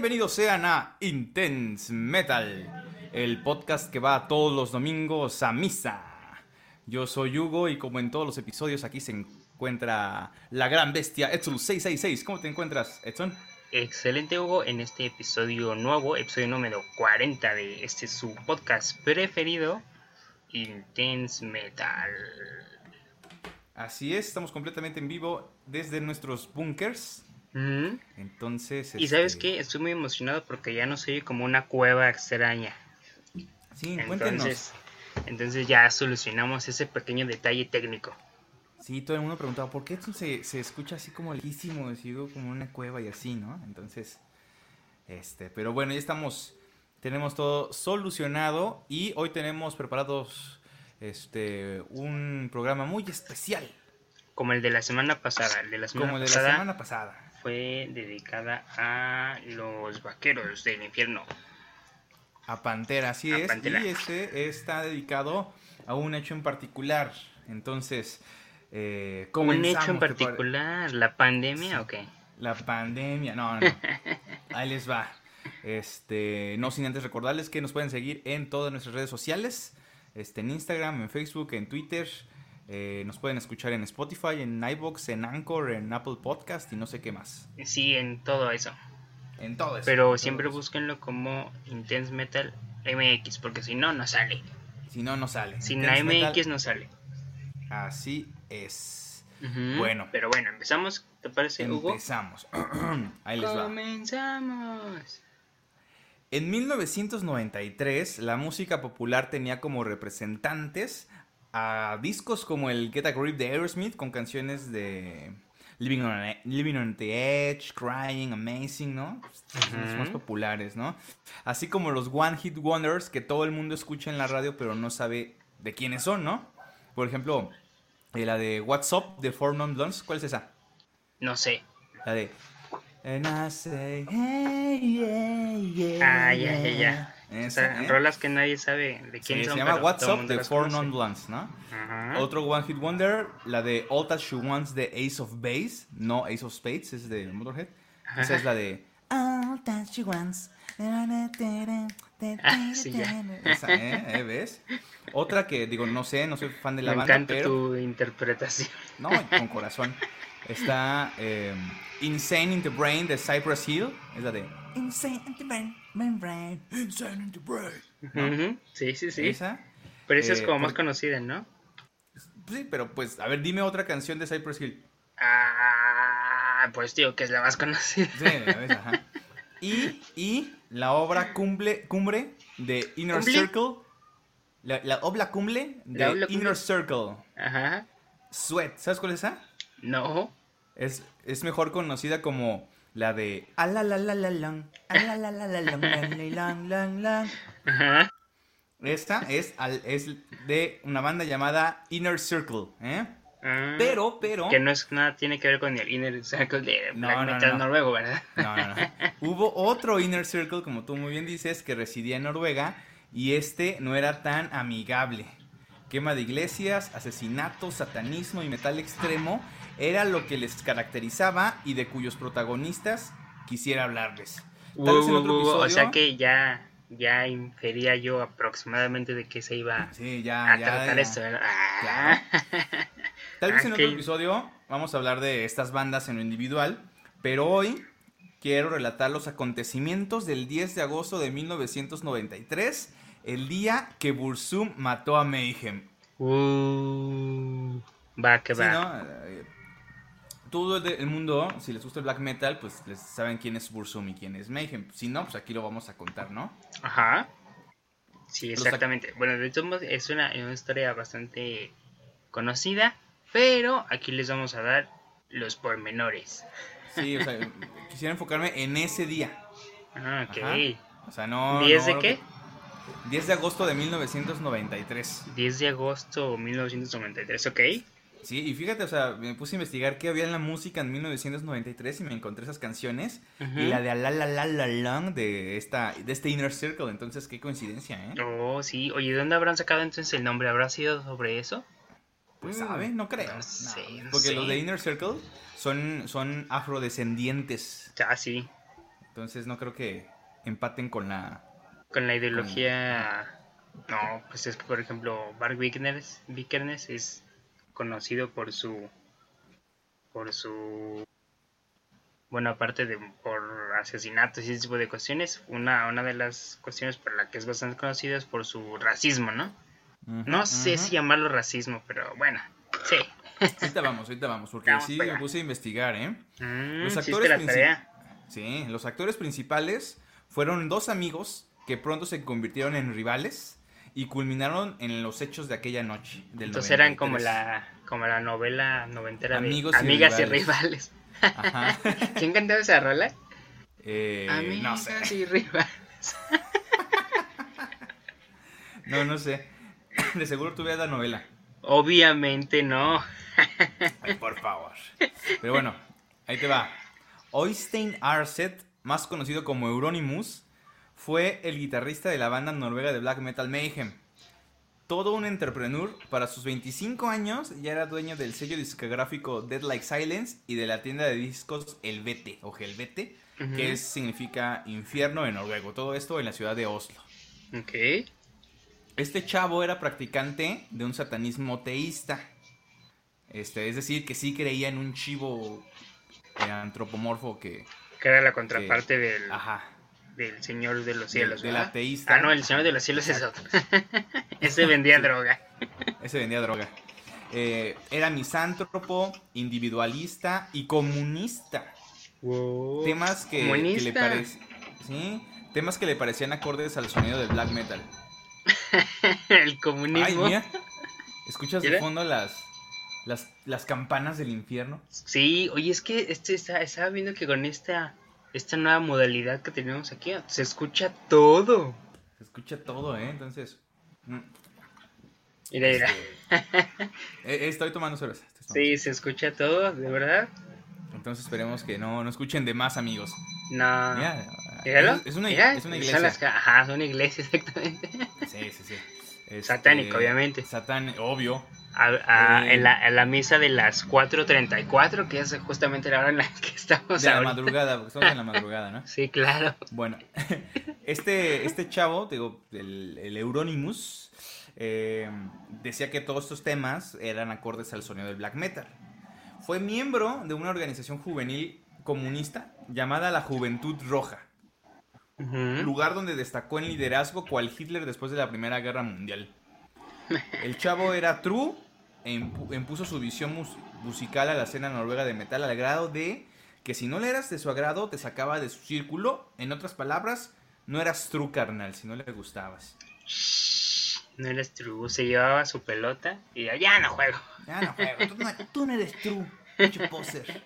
Bienvenidos sean a Intense Metal, el podcast que va todos los domingos a misa. Yo soy Hugo y como en todos los episodios aquí se encuentra la gran bestia Edson666. ¿Cómo te encuentras, Edson? Excelente Hugo, en este episodio nuevo, episodio número 40 de este su podcast preferido, Intense Metal. Así es, estamos completamente en vivo desde nuestros bunkers. Entonces... Y sabes este, qué, estoy muy emocionado porque ya no soy como una cueva extraña. Sí, cuéntenos. Entonces, entonces ya solucionamos ese pequeño detalle técnico. Sí, todo el mundo preguntaba, ¿por qué Edson se, se escucha así como lejísimo, decido como una cueva y así, ¿no? Entonces, este, pero bueno, ya estamos, tenemos todo solucionado y hoy tenemos preparados, este, un programa muy especial, Como el de la semana pasada. El de la semana como el de pasada la semana pasada. Fue dedicada a los vaqueros del infierno. A Pantera, así A es, Pantera. y este está dedicado a un hecho en particular, entonces, eh, Un hecho en ¿te pare- particular, la pandemia o qué? La pandemia, no, no. Ahí les va. Este, no sin antes recordarles que nos pueden seguir en todas nuestras redes sociales, este, en Instagram, en Facebook, en Twitter. Eh, nos pueden escuchar en Spotify, en iBox, en Anchor, en Apple Podcast y no sé qué más. Sí, en todo eso. En todo eso. Pero siempre eso. búsquenlo como Intense Metal MX, porque si no, no sale. Si no, no sale. Sin la MX Metal, no sale. Así es. Bueno. Pero bueno, empezamos, ¿te parece, Hugo? Empezamos. Ahí les va. Comenzamos. En 1993, la música popular tenía como representantes a discos como el Get a Grip de Aerosmith con canciones de Living on, Living on the Edge, Crying, Amazing, ¿no? Son los Ujú. más populares, ¿no? Así como los One Hit Wonders que todo el mundo escucha en la radio pero no sabe de quiénes son, ¿no? Por ejemplo, eh, la de What's Up de Four Non Blondes, ¿cuál es esa? No sé. La de And I say, hey, yeah, yeah, Ah, ya, ya, ya. O sea, ¿eh? rolas que nadie sabe de Sí, quién se son. llama pero What's Up de Four. Non Blondes, ¿no? Ajá. Otro One Hit Wonder, la de All That She Wants de Ace of Base, no Ace of Spades, es de Motorhead. Esa es la de All That She Wants. Ah, sí, ya. Esa, ¿eh? ¿Eh? ¿Ves? Otra que digo, no sé, no soy fan de la Me banda, encanta pero tu interpretación. no, con corazón. Está eh, Insane in the Brain de Cypress Hill, es la de Insane in the Brain, brain, brain, Insane in the Brain. ¿no? Sí, sí, sí. Esa. Pero esa es Eh, como más por- conocida, ¿no? Sí, pero pues, a ver, dime otra canción de Cypress Hill. Ah, pues tío, que es la más conocida. Sí, a ver, ajá. Y, y la obra cumbre, cumbre de Inner ¿Cumple? Circle. La, la obra cumbre de cumbre. Inner Circle. Ajá. Sweat. ¿Sabes cuál es esa? No. Es, es mejor conocida como la de. Esta es, al- es de una banda llamada Inner Circle, ¿eh? Ah, Pero, pero... Que no es nada, tiene que ver con el Inner Circle de No, Black no, Metal no. noruego, ¿verdad? No, no, no. Hubo otro Inner Circle, como tú muy bien dices, que residía en Noruega y este no era tan amigable. Quema de iglesias, asesinato, satanismo y metal extremo era lo que les caracterizaba y de cuyos protagonistas quisiera hablarles. Tal vez en otro Uh, o episodio- sea que ya, ya infería yo aproximadamente de qué se iba Sí, ya, a ya, tratar ya. esto. Ah. Tal vez en otro episodio vamos a hablar de estas bandas en lo individual, pero hoy quiero relatar los acontecimientos del 10 de agosto de 1993, el día que Bursum mató a Mayhem. Uh, va, que Sí, va. ¿no? Todo el de- el mundo, si les gusta el black metal, pues les saben quién es Bursum y quién es Mayhem. Si no, pues aquí lo vamos a contar, ¿no? Ajá. Sí, exactamente. Bueno, de todos modos, es una, una historia bastante conocida, pero aquí les vamos a dar los pormenores. Sí, o sea, quisiera enfocarme en ese día. Ah, ok. Ajá. O sea, no... ¿10 no de qué? que- 10 de agosto de 1993. 10 de agosto de 1993, ok. Sí, y fíjate, o sea, me puse a investigar qué había en la música en 1993 y me encontré esas canciones. Y la de la la la la lang de esta de este Inner Circle, entonces qué coincidencia, ¿eh? Oh, sí. Oye, ¿de dónde habrán sacado entonces el nombre? ¿Habrá sido sobre eso? Pues sabe, no creo. no No, sé, no porque sé. los de Inner Circle son son afrodescendientes. Ah, sí. Entonces no creo que empaten con la... Con la ideología... No, pues es que por ejemplo Mark Vikernes, Vikernes es conocido por su... por su... Bueno, aparte de por asesinatos y ese tipo de cuestiones, una, una de las cuestiones por la que es bastante conocido es por su racismo, ¿no? No sé si llamarlo racismo, pero bueno, sí. Ahorita vamos, ahorita vamos, porque Vamos sí me puse a investigar, ¿eh? Mm, Los sí actores tarea. Sí, los actores principales fueron dos amigos que pronto se convirtieron en rivales y culminaron en los hechos de aquella noche. Del Entonces eran como 93. la, como la novela noventera Amigos de y Amigas y Rivales. Rivales. Ajá. ¿Quién cantaba esa rola? Eh, no Amigas sé. y Rivales. No, no sé. De seguro tú veas la novela. Obviamente no. Ay, por favor. Pero bueno, ahí te va. Oystein Arset, más conocido como Euronymous, fue el guitarrista de la banda noruega de black metal Mayhem. Todo un entrepreneur, para sus 25 años ya era dueño del sello discográfico Dead Like Silence y de la tienda de discos Helvete o Helvete, que es- significa infierno en noruego. Todo esto en la ciudad de Oslo. Ok. Este chavo era practicante de un satanismo teísta. Este, es decir, que sí creía en un chivo eh, antropomorfo que... Que era la contraparte del, Ajá. Del Señor de los Cielos. del ateísta. Ah, no, el Señor de los Cielos es otro. Ese vendía Sí. droga. Ese vendía droga. Eh, era misántropo, individualista y comunista. Temas que, que le Comunista. parec- ¿sí? Temas que le parecían acordes al sonido del black metal. el Ay, comunismo. mira. ¿Escuchas de fondo las, las, las campanas del infierno? Sí, oye, es que este estaba viendo que con esta, esta nueva modalidad que tenemos aquí, se escucha todo. Se escucha todo, ¿eh? Entonces... mm, Mira, mira. este, eh, estoy tomando cerveza. estoy tomando Sí, se escucha todo, de verdad. Entonces esperemos que no, no escuchen de más amigos. No. Mira, es, es una, Mira, es una son iglesia. las Ajá, es una iglesia, exactamente. Sí, sí, sí. Este, Satánico, obviamente. Satán, obvio. A- a- Eh. en, la, misa de las 4.34, que es justamente la hora en la que estamos De la madrugada, porque estamos en la madrugada, ¿no? Sí, claro. Bueno, este, este chavo, digo, el, el Euronymous, eh, decía que todos estos temas eran acordes al sonido del black metal. Fue miembro de una organización juvenil comunista llamada la Juventud Roja. Lugar donde destacó en liderazgo cual Hitler después de la Primera Guerra Mundial. El chavo era true e impu- impuso su visión mus- musical a la escena noruega de metal al grado de que si no le eras de su agrado te sacaba de su círculo. En otras palabras, no eras true carnal si no le gustabas. No eres true, se llevaba su pelota y ya, ya no juego. Ya no juego, tú no, tú no eres true, poser.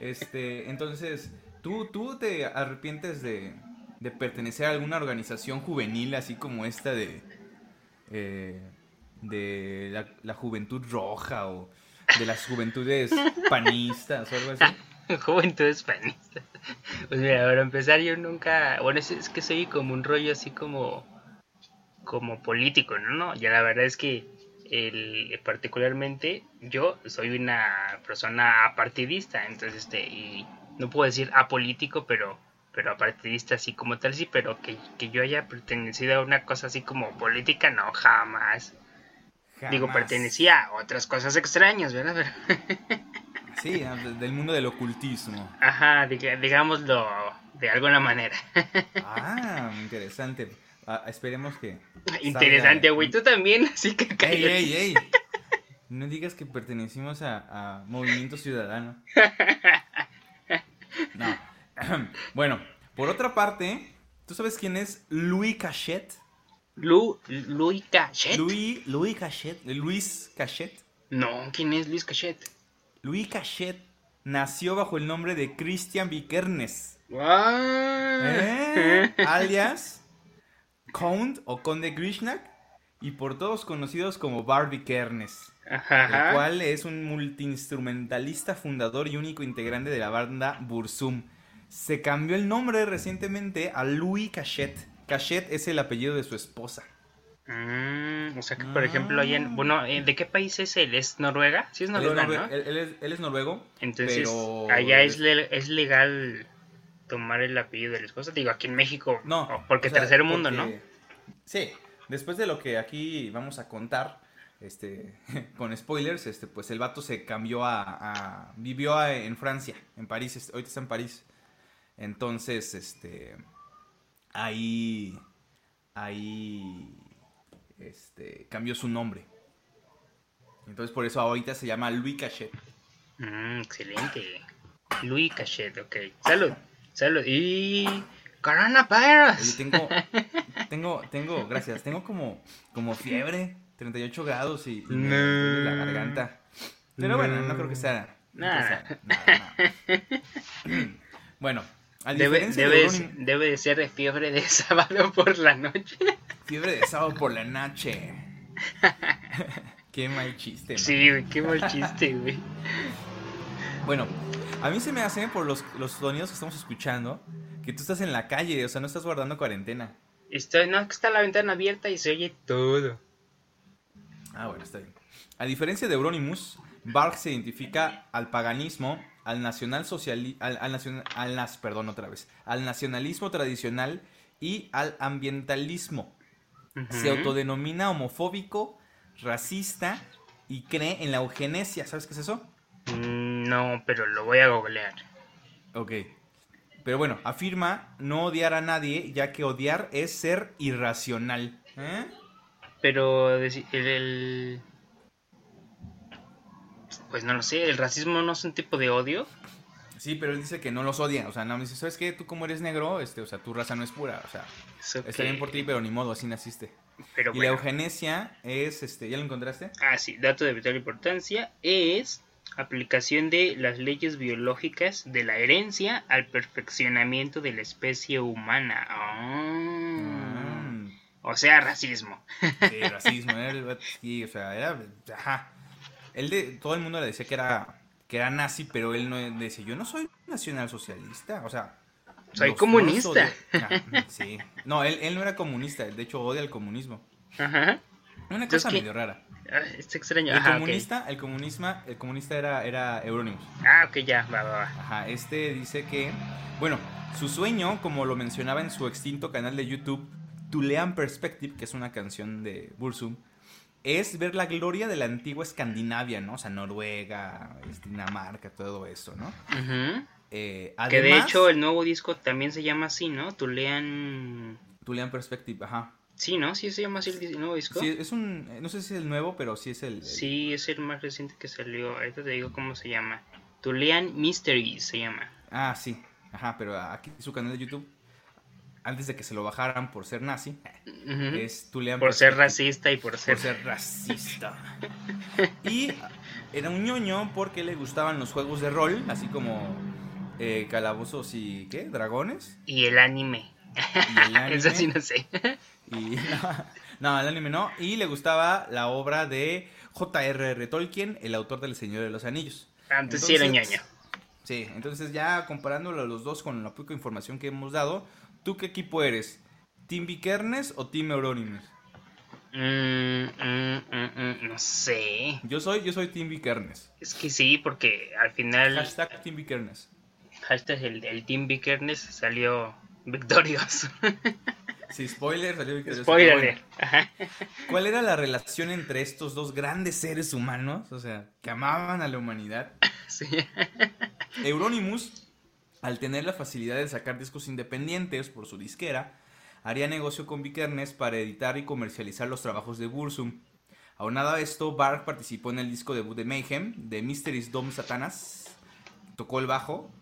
Este, entonces, ¿tú, tú te arrepientes de, de pertenecer a alguna organización juvenil así como esta de, eh, de la, la Juventud Roja o de las Juventudes Panistas o algo así? Juventud españolista. Pues mira, para empezar yo nunca, bueno, es, es que soy como un rollo así como como político, ¿no? no ya la verdad es que el, particularmente yo soy una persona apartidista, entonces este y no puedo decir apolítico, pero pero apartidista así como tal sí, pero que, que yo haya pertenecido a una cosa así como política, no, jamás. Digo, pertenecía a otras cosas extrañas, ¿verdad? Sí, de- del mundo del ocultismo. Ajá, digámoslo de alguna manera. Ah, interesante. Ah, esperemos que... Interesante, güey. Tú también, así que ¡Ey, ey, ey! No digas que pertenecimos a, a Movimiento Ciudadano. No. Bueno, por otra parte, ¿tú sabes quién es Louis Cachet? Lu, Luis Cachet. Louis, Louis Cachet, Luis Cachet. No, ¿quién es Luis Cachet? Louis Cachet nació bajo el nombre de Christian Vikernes. ¿eh? alias Count o Conde Grishnak, y por todos conocidos como Barbie Kernes. El cual es un multiinstrumentalista fundador y único integrante de la banda Bursum. Se cambió el nombre recientemente a Louis Cachet. Cachet es el apellido de su esposa. Mm, o sea que, por ejemplo, ahí Ah. en, bueno, eh, ¿de qué país es él? ¿Es Noruega? Sí, es Él es, Noruega, ¿no? él- él es- él es noruego. Entonces, pero allá es- es, le- es legal tomar el apellido de la esposa. Digo, aquí en México, No. porque o sea, tercer mundo, ¿no? Sí, después de lo que aquí vamos a contar, este, con spoilers, este, pues el vato se cambió a, a- vivió a- en Francia, en París, este, ahorita está en París. Entonces, este, ahí, ahí, este, cambió su nombre. Entonces por eso ahorita se llama Louis Cachet. Mm, excelente. Louis Cachet, ok. Salud, salud. Y... Coronavirus. tengo, tengo, tengo, gracias, tengo como, como fiebre, 38 grados y, y me No. duele la garganta. Pero bueno, no creo que sea. no creo que Nah. sea nada, nada. Bueno, a Debe, debe, de debe de ser de fiebre de sábado por la noche. fiebre de sábado por la noche. Qué mal chiste. man. Sí, qué mal chiste, güey. Bueno, a mí se me hace por los, los sonidos que estamos escuchando que tú estás en la calle, o sea, no estás guardando cuarentena. Estoy, no, está la ventana abierta y se oye todo. Ah, bueno, está bien. A diferencia de Euronymous, Bark se identifica al paganismo, al nacional sociali al, al nacion- al nas- perdón, otra vez, al nacionalismo tradicional y al ambientalismo. Se autodenomina homofóbico, racista y cree en la eugenesia. ¿Sabes qué es eso? Mm, No, pero lo voy a googlear. Ok. Pero bueno, afirma no odiar a nadie, ya que odiar es ser irracional. ¿Eh? Pero el- Pues no lo sé, el racismo no es un tipo de odio. Sí, pero él dice que no los odia. O sea, no me dice, ¿sabes qué? Tú como eres negro, este, o sea, tu raza no es pura. O sea, Eso está bien por ti, pero ni modo, así naciste. Pero Y la eugenesia es, este, ¿ya lo encontraste? Ah, sí, dato de vital importancia es aplicación de las leyes biológicas de la herencia al perfeccionamiento de la especie humana. Ah. Mm, O sea, racismo. sí, racismo. era el- sí, o sea, era, ajá. Él de, todo el mundo le decía que era, que era nazi, pero él no decía, yo no soy nacionalsocialista. O sea, Soy comunista. Ah, sí. No, él, él no era comunista, de hecho odia el comunismo. Ajá. Una cosa medio rara. Está extraño. El Ajá, comunista, el comunismo, el comunista era, era Euronymous. Ah, ok, ya, va, va, va. Ajá, este dice que, bueno, su sueño, como lo mencionaba en su extinto canal de YouTube, Tulean Perspective, que es una canción de Bursum, es ver la gloria de la antigua Escandinavia, ¿no? O sea, Noruega, Dinamarca, todo eso, ¿no? Eh, Que de hecho el nuevo disco también se llama así, ¿no? Tulean... Tulean Perspective, ajá. Sí, ¿no? Sí se llama así el nuevo disco. Sí, es un, no sé si es el nuevo, pero sí es el... el- Sí, es el más reciente que salió. Ahorita te digo cómo se llama. Tulean Mysteries se llama. Ah, sí, ajá, pero aquí su canal de YouTube, antes de que se lo bajaran por ser nazi, es Por ser racista y por ser... por ser racista. Y era un ñoño porque le gustaban los juegos de rol, así como eh, calabozos y ¿qué? Dragones. Y el anime. Y el anime. Eso sí no sé. Y no, el anime no. Y le gustaba la obra de J.R.R. Tolkien, el autor del Señor de los Anillos. Antes sí era ñoño. Sí, entonces ya comparándolo a los dos con la poca información que hemos dado, ¿tú qué equipo eres? ¿Team Vikernes o Team Euronymous? Mm, mm, mm, no sé. Yo soy, yo soy Team Vikernes. Es que sí, porque al final... Hashtag Team Vikernes. Hashtag el, el Team Vikernes salió victorioso. Sí, spoiler, salió victorioso, Spoiler. pero bueno. Ajá. ¿Cuál era la relación entre estos dos grandes seres humanos? O sea, que amaban a la humanidad. Sí. Euronymous, al tener la facilidad de sacar discos independientes por su disquera, haría negocio con Vikernes para editar y comercializar los trabajos de Bursum. Aunado a esto, Bark participó en el disco debut de Mayhem, de Mysteries Dom Satanas, tocó el bajo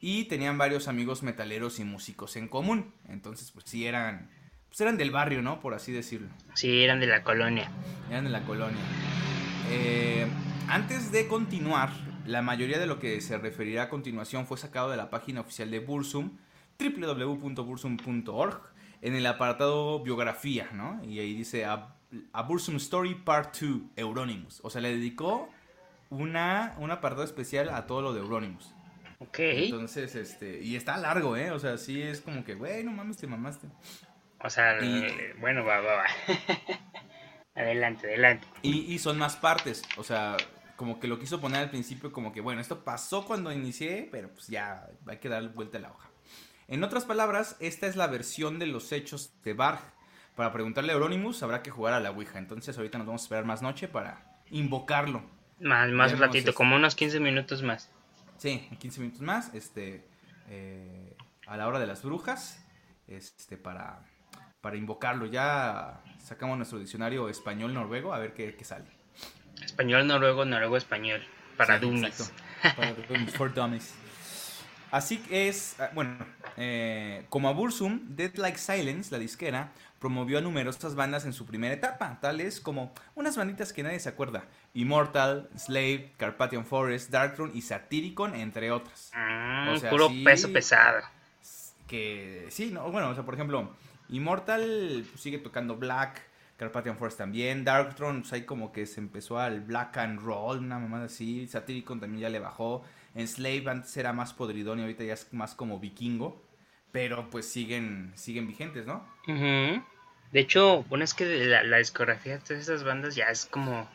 y tenían varios amigos metaleros y músicos en común. Entonces, pues sí eran, pues eran del barrio, ¿no? Por así decirlo. Sí, eran de la colonia. Eran de la colonia. Eh, antes de continuar, la mayoría de lo que se referirá a continuación fue sacado de la página oficial de Bursum, www.bursum.org, en el apartado biografía, ¿no? Y ahí dice a, a Bursum Story Part 2, Euronymous. O sea, le dedicó una, un apartado especial a todo lo de Euronymous. Ok. Entonces, este, y está largo, ¿eh? O sea, sí es como que, güey, no mames, te mamaste. O sea, Y- eh, bueno, va, va, va. adelante, adelante. Y, y son más partes, o sea, como que lo quiso poner al principio como que, bueno, esto pasó cuando inicié, pero pues ya hay que dar vuelta a la hoja. En otras palabras, esta es la versión de los hechos de Barg. Para preguntarle a Euronymous habrá que jugar a la Ouija. Entonces ahorita nos vamos a esperar más noche para invocarlo. Más, más Veremos ratito, este. como unos 15 minutos más. Sí, en 15 minutos más, este, eh, a la hora de las brujas, este, para, para invocarlo. Ya sacamos nuestro diccionario español-noruego a ver qué, qué sale. Español, noruego, noruego, español. Para Sí, dummies. Para dummies, for dummies. Así que es, ah, bueno, eh, como a Bursum, Dead Like Silence, la disquera, promovió a numerosas bandas en su primera etapa, tales como unas banditas que nadie se acuerda, Immortal, Slave, Carpathian Forest, Darkthrone y Satyricon, entre otras. Mm, O sea, puro sí. peso pesado. Que sí, no, bueno, o sea, por ejemplo, Immortal sigue tocando Black, Carpathian Forest también, Darkthrone, pues ahí como que se empezó al Black and Roll, una mamada así, Satyricon también ya le bajó, Slave antes era más podridón y ahorita ya es más como vikingo, pero pues siguen, siguen vigentes, ¿no? De hecho, bueno, es que la, discografía de todas esas bandas ya es como.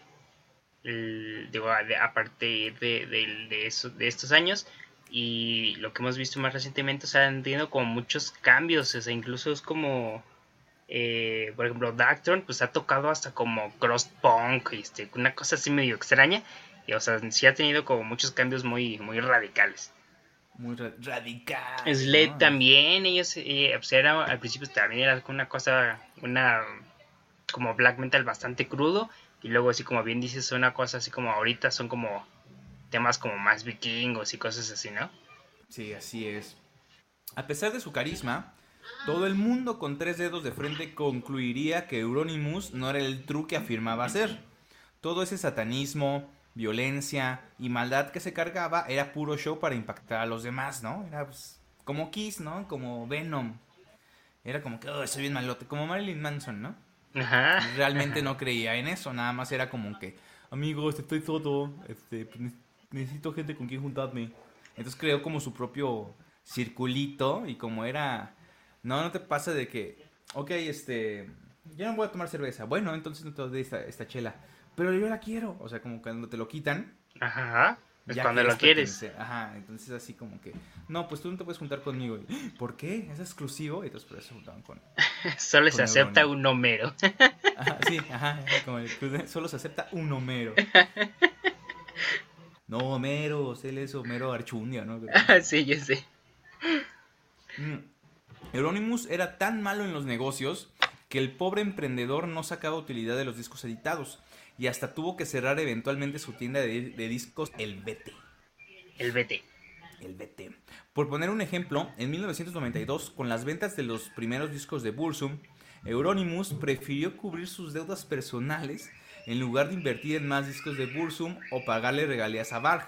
a, de- a partir de, de- de estos años y lo que hemos visto más recientemente, o sea, han tenido como muchos cambios, o sea, incluso es como. Eh, por ejemplo, Darkthrone, pues ha tocado hasta como cross punk, este, una cosa así medio extraña. Y, o sea, sí ha tenido como muchos cambios muy, muy radicales. Muy ra- radical. Slade ¿no? también, ellos, eh, pues era, al principio también era una cosa, una, como black metal bastante crudo, y luego así como bien dices, una cosa así como ahorita son como temas como más vikingos y cosas así, ¿no? Sí, así es. A pesar de su carisma, todo el mundo con tres dedos de frente concluiría que Euronymous no era el true que afirmaba ser. Todo ese satanismo, violencia y maldad que se cargaba era puro show para impactar a los demás, ¿no? Era pues, como Kiss, ¿no? Como Venom. Era como que, oh, soy bien malote, como Marilyn Manson, ¿no? Ajá. Realmente no creía en eso, nada más era como que, amigos, estoy solo, este, pues, ne- necesito gente con quien juntarme. Entonces creó como su propio circulito y como era, no, no te pasa de que, ok, este, yo no voy a tomar cerveza, bueno, entonces no te doy esta, esta chela, pero yo la quiero, o sea, como cuando te lo quitan. Ajá. Es ya cuando lo quieres. pertenecer. Ajá, entonces así como que, no, pues tú no te puedes juntar conmigo. Y, ¿Por qué? ¿Es exclusivo? Y entonces por eso se juntaban con... Solo se acepta un Homero. Ajá, sí, ajá, como el solo se acepta un Homero. No, Homero, él es Homero Archundia, ¿no? sí, yo sé. Mm. Euronymous era tan malo en los negocios que el pobre emprendedor no sacaba utilidad de los discos editados y hasta tuvo que cerrar eventualmente su tienda de, de discos El Vete. El BT. El BT. Por poner un ejemplo, en 1992, con las ventas de los primeros discos de Bursum, Euronymous prefirió cubrir sus deudas personales en lugar de invertir en más discos de Bursum o pagarle regalías a Varg.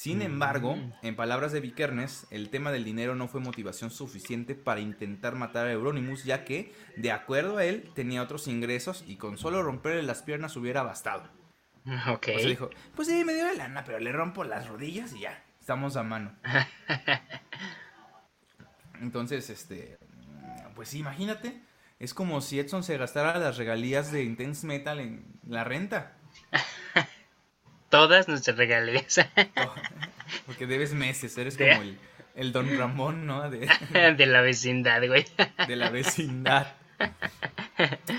Sin embargo, en palabras de Vikernes, el tema del dinero no fue motivación suficiente para intentar matar a Euronymous, ya que, de acuerdo a él, tenía otros ingresos y con solo romperle las piernas hubiera bastado. Ok. O sea, dijo, pues sí, me dio la lana, pero le rompo las rodillas y ya, estamos a mano. Entonces, este, pues sí, imagínate, es como si Edson se gastara las regalías de Intense Metal en la renta. Todas nuestras regalías Porque debes meses, eres De- como el, el Don Ramón, ¿no? De, de la vecindad, güey. de la vecindad.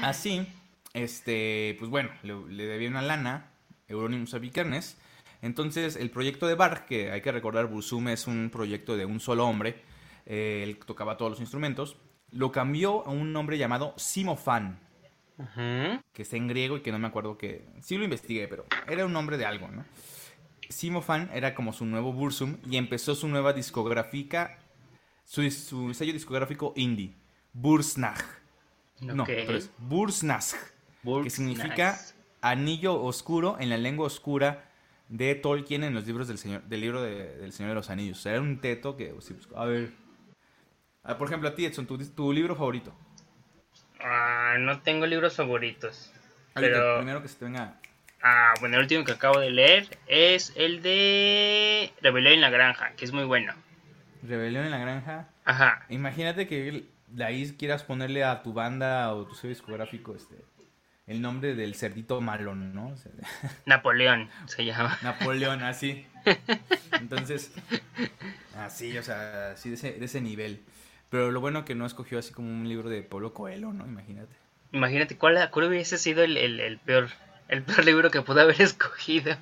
Así, este, pues bueno, le, le debía una lana, Euronymous a Vikernes. Entonces, el proyecto de Barg, que hay que recordar, Bursum es un proyecto de un solo hombre, eh, él tocaba todos los instrumentos, lo cambió a un nombre llamado Simofan, Que está en griego y que no me acuerdo que... Sí lo investigué, pero era un nombre de algo, ¿no? Simofan era como su nuevo Bursum y empezó su nueva discográfica, su, su sello discográfico indie, Bursnach. No, pero es Bursnach, que significa anillo oscuro en la lengua oscura de Tolkien en los libros del señor del libro de- del Señor de los Anillos. Era un teto que sí, pues, a ver. Ah, por ejemplo, a ti Edson, tu, tu libro favorito. Ah, no tengo libros favoritos. Pero- el primero que se te venga. Ah, bueno, el último que acabo de leer es el de Rebelión en la Granja, que es muy bueno. Rebelión en la granja. Ajá. Imagínate que de ahí quieras ponerle a tu banda o tu sello discográfico este el nombre del cerdito malón, ¿no? O sea, Napoleón se llama. Napoleón, así. Entonces, Así, o sea, así de ese, de ese nivel. Pero lo bueno que no escogió así como un libro de Pablo Coelho, ¿no? Imagínate. Imagínate, ¿cuál, cuál hubiese sido el, el, el peor el peor libro que pudo haber escogido?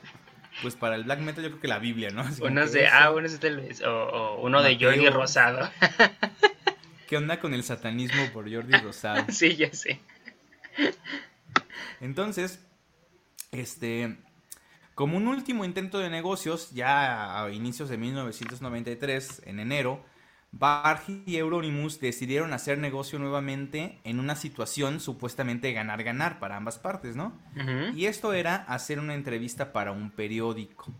Pues para el black metal yo creo que la Biblia, ¿no? Así Uno de, ah, uno es tal vez, o, o uno de. Jordi Rosado. ¿Qué onda con el satanismo por Jordi Rosado? sí, ya sé. Entonces, este, como un último intento de negocios, ya a inicios de 1993, en enero, Barg y Euronymous decidieron hacer negocio nuevamente en una situación supuestamente ganar-ganar para ambas partes, ¿no? Y esto era hacer una entrevista para un periódico.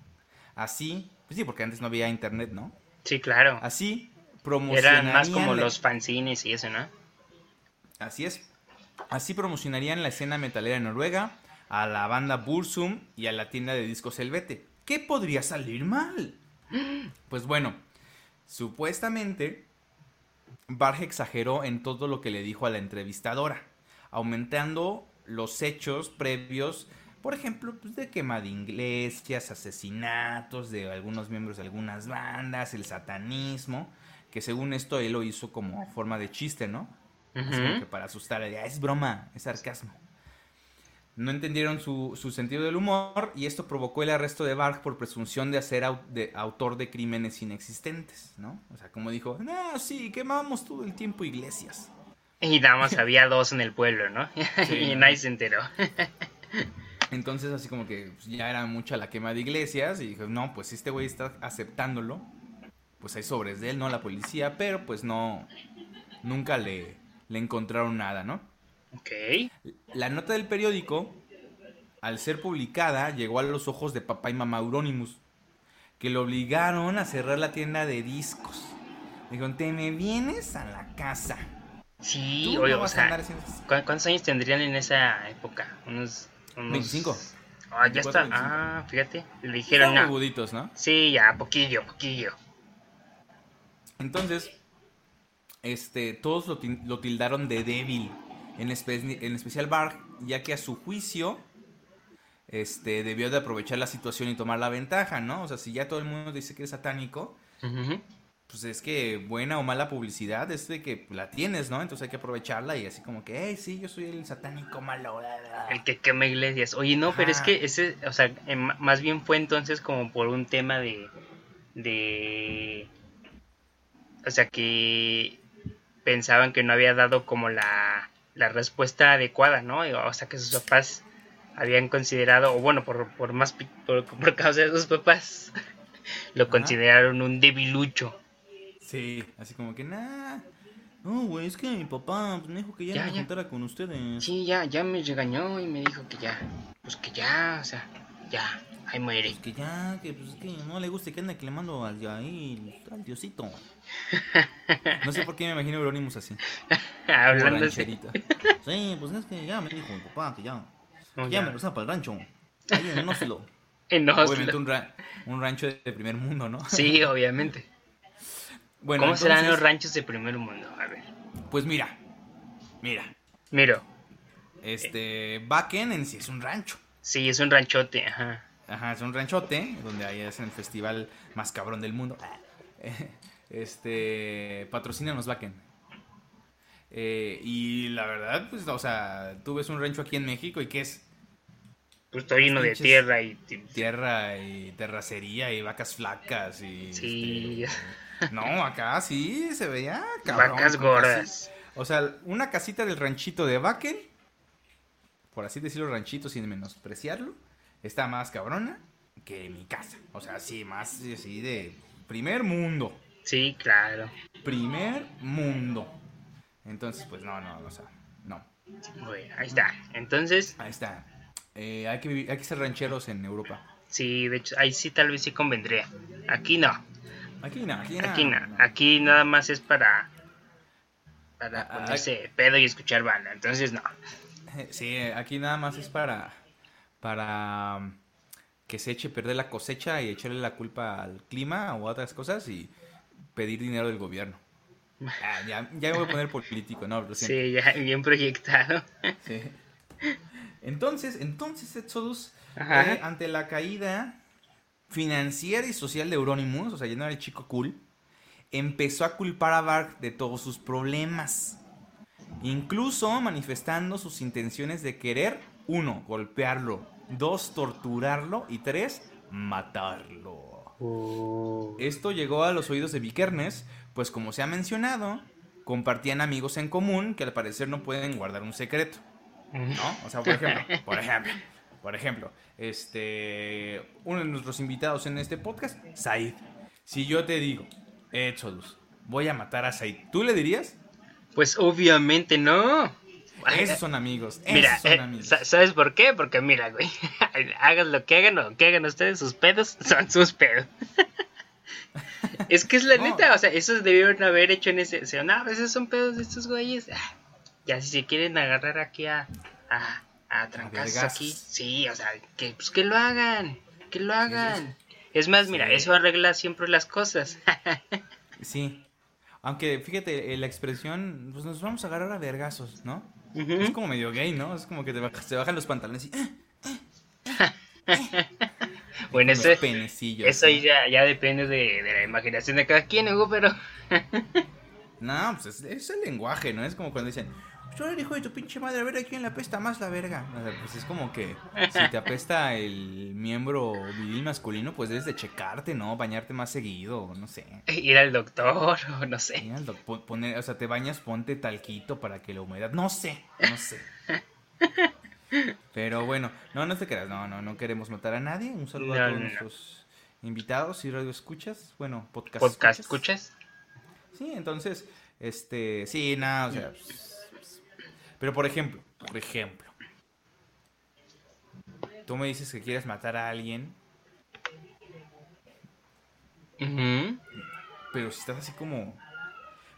Así, pues sí, porque antes no había internet, ¿no? Sí, claro. Así promocionarían... Eran más como la- los fanzines y eso, ¿no? Así es. Así promocionarían la escena metalera de Noruega, a la banda Bursum y a la tienda de discos Helvete. ¿Qué podría salir mal? Pues bueno, supuestamente Barge exageró en todo lo que le dijo a la entrevistadora, aumentando los hechos previos, por ejemplo, pues, de quema de iglesias, asesinatos de algunos miembros de algunas bandas, el satanismo, que según esto él lo hizo como forma de chiste, ¿no? Así como Ujú. que para asustar, es broma, es sarcasmo. No entendieron su, su sentido del humor y esto provocó el arresto de Barg por presunción de ser au- de, autor de crímenes inexistentes, ¿no? O sea, como dijo, no, sí, quemamos todo el tiempo iglesias. Y nada más había dos en el pueblo, ¿no? Sí, y nadie se enteró. Entonces, así como que pues, ya era mucha la quema de iglesias y dijo, no, pues si este güey está aceptándolo, pues hay sobres de él, ¿no? La policía, pero pues no, nunca le, le encontraron nada, ¿no? Ok. La nota del periódico, al ser publicada, llegó a los ojos de papá y mamá Euronymous, que lo obligaron a cerrar la tienda de discos. Dijeron, te me vienes a la casa. Sí, oye, no o sea, andar haciendo esas- ¿cu- ¿cuántos años tendrían en esa época? Unos... unos... 25. Ah, ya 24, está. 25. Ah, fíjate. Le dijeron, no. ¿no? Sí, ya, poquillo, poquillo. Entonces, este, todos lo tildaron de débil, en, espe- en especial Barg, ya que a su juicio, este, debió de aprovechar la situación y tomar la ventaja, ¿no? O sea, si ya todo el mundo dice que es satánico, pues es que buena o mala publicidad es de que la tienes, ¿no? Entonces hay que aprovecharla y así como que, hey, sí, yo soy el satánico malo. bla, bla". El que quema iglesias. Oye, no, pero es que ese, o sea, em, más bien fue entonces como por un tema de, de, o sea, que pensaban que no había dado como la, la respuesta adecuada, ¿no? O sea, que sus papás habían considerado, o bueno, por, por más, por, por causa de sus papás, lo Ajá. consideraron un debilucho. Sí, así como que, nah. No, güey, es que mi papá me dijo que ya, Ya, no me juntara con ustedes. Sí, ya, ya me regañó y me dijo que ya, pues que ya, o sea, ya, ahí muere. Pues que ya, que pues es que no le guste que ande clamando al, ahí, al diosito. No sé por qué me imagino Euronymous así. Hablando así. Sí, pues es que ya me dijo mi papá que ya, que ya ya. me pasaba para el rancho. Ahí en Oslo. En Oslo. Obviamente un, ra- un rancho de primer mundo, ¿no? Sí, obviamente. Bueno, ¿Cómo serán los ranchos de primer mundo? A ver. Pues mira, mira, Miro, este, Bakken en sí es un rancho. sí, es un ranchote, ajá. Ajá, es un ranchote donde ahí hacen el festival más cabrón del mundo. Este, patrocínanos Bakken. Eh, y la verdad, pues, o sea, tú ves un rancho aquí en México y que es Pues está lleno de tierra y... tierra y terracería y vacas flacas y... Sí. este, no, acá sí se veía cabrón. Vacas gordas. o sea, una casita del ranchito de Bakken, por así decirlo, ranchito sin menospreciarlo, está más cabrona que mi casa. O sea, sí, más así de primer mundo. Sí, claro. Primer mundo. Entonces, pues no, no, o sea, no. Bueno, ahí está. Entonces, Ahí está. Eh, hay, que vivir- hay que ser rancheros en Europa. sí, de hecho, ahí sí tal vez sí convendría. Aquí no, Aquí no, aquí no. aquí no. Aquí nada más es para... Para Ah, ah, ponerse pedo y escuchar banda. Entonces, no. Sí, aquí nada más es para para um, que se eche a perder la cosecha y echarle la culpa al clima o a otras cosas y pedir dinero del gobierno. Ah, ya, ya me voy a poner político, no, lo. Sí, ya bien proyectado. Sí. Entonces, entonces Exodus, eh, ante la caída financiera y social de Euronymous, o sea, ya no era el chico cool, empezó a culpar a Bark de todos sus problemas. Incluso manifestando sus intenciones de querer, uno, golpearlo, dos, torturarlo y tres, matarlo. Uh, Esto llegó a los oídos de Vikernes, pues como se ha mencionado, compartían amigos en común que al parecer no pueden guardar un secreto. ¿No? O sea, por ejemplo, por ejemplo, por ejemplo, este, uno de nuestros invitados en este podcast, Said. Si yo te digo, Exodus, voy a matar a Said, ¿tú le dirías? Pues obviamente no. Esos son amigos, esos Mira, son eh, amigos. sa- ¿sabes por qué? Porque mira, güey, hagan lo que hagan o que hagan ustedes, sus pedos son sus pedos. es que es la No. neta, o sea, esos debieron haber hecho en ese, o sea, no, esos son pedos de estos güeyes. Ah, ya si se quieren agarrar aquí a, a, a trancazos aquí, sí, o sea, que, pues que lo hagan, que lo hagan. Es más, mira, Sí. eso arregla siempre las cosas. Sí. Aunque fíjate, eh, la expresión, pues nos vamos a agarrar a vergazos, ¿no? Es como medio gay, ¿no? Es como que te, bajas- te bajan los pantalones y... bueno, eso, penecillos, eso ¿no? ya, ya depende de, de la imaginación de cada quien, Hugo, pero... No, pues es, es el lenguaje, ¿no? Es como cuando dicen, yo el hijo de tu pinche madre, a ver a quién le apesta más la verga. O sea, pues es como que si te apesta el miembro viril masculino, pues debes de checarte, ¿no? Bañarte más seguido, no sé. Ir al doctor, o no sé. Ir al doc- po- poner- o sea, te bañas, ponte talquito para que la humedad. No sé, no sé. Pero bueno, no, no te creas, no, no, no queremos matar a nadie. Un saludo No, a todos no, nuestros invitados y radio escuchas. Bueno, podcast. Podcast, escuchas. ¿escuchas? Sí, entonces, este, sí, nada, o sea, pues, pero por ejemplo, por ejemplo, tú me dices que quieres matar a alguien, Ujú. pero si estás así como,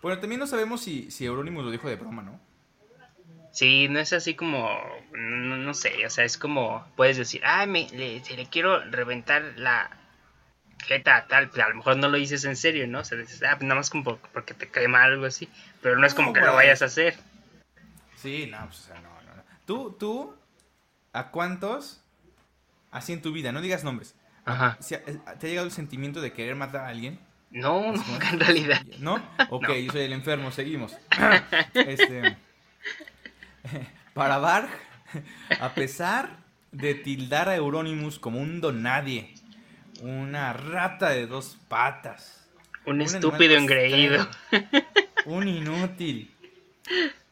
bueno, también no sabemos si, si Euronymous lo dijo de broma, ¿no? Sí, no es así como, no, no sé, o sea, es como, puedes decir, ah, me, le, se le quiero reventar la jeta tal, pero a lo mejor no lo dices en serio, ¿no? O sea, dices, ah, pues nada más como por- porque te cae mal algo así, pero no es como No, que lo vayas a hacer. Sí, no, pues, o sea, no, no, no. Tú, tú, ¿a cuántos, así en tu vida, no digas nombres, Ajá. ¿te ha llegado el sentimiento de querer matar a alguien? No, nunca en realidad. ¿No? Ok, No. yo soy el enfermo, seguimos. Este, para Barg, a pesar de tildar a Euronymous como un donadie, una rata de dos patas, Un Un estúpido engreído. un inútil,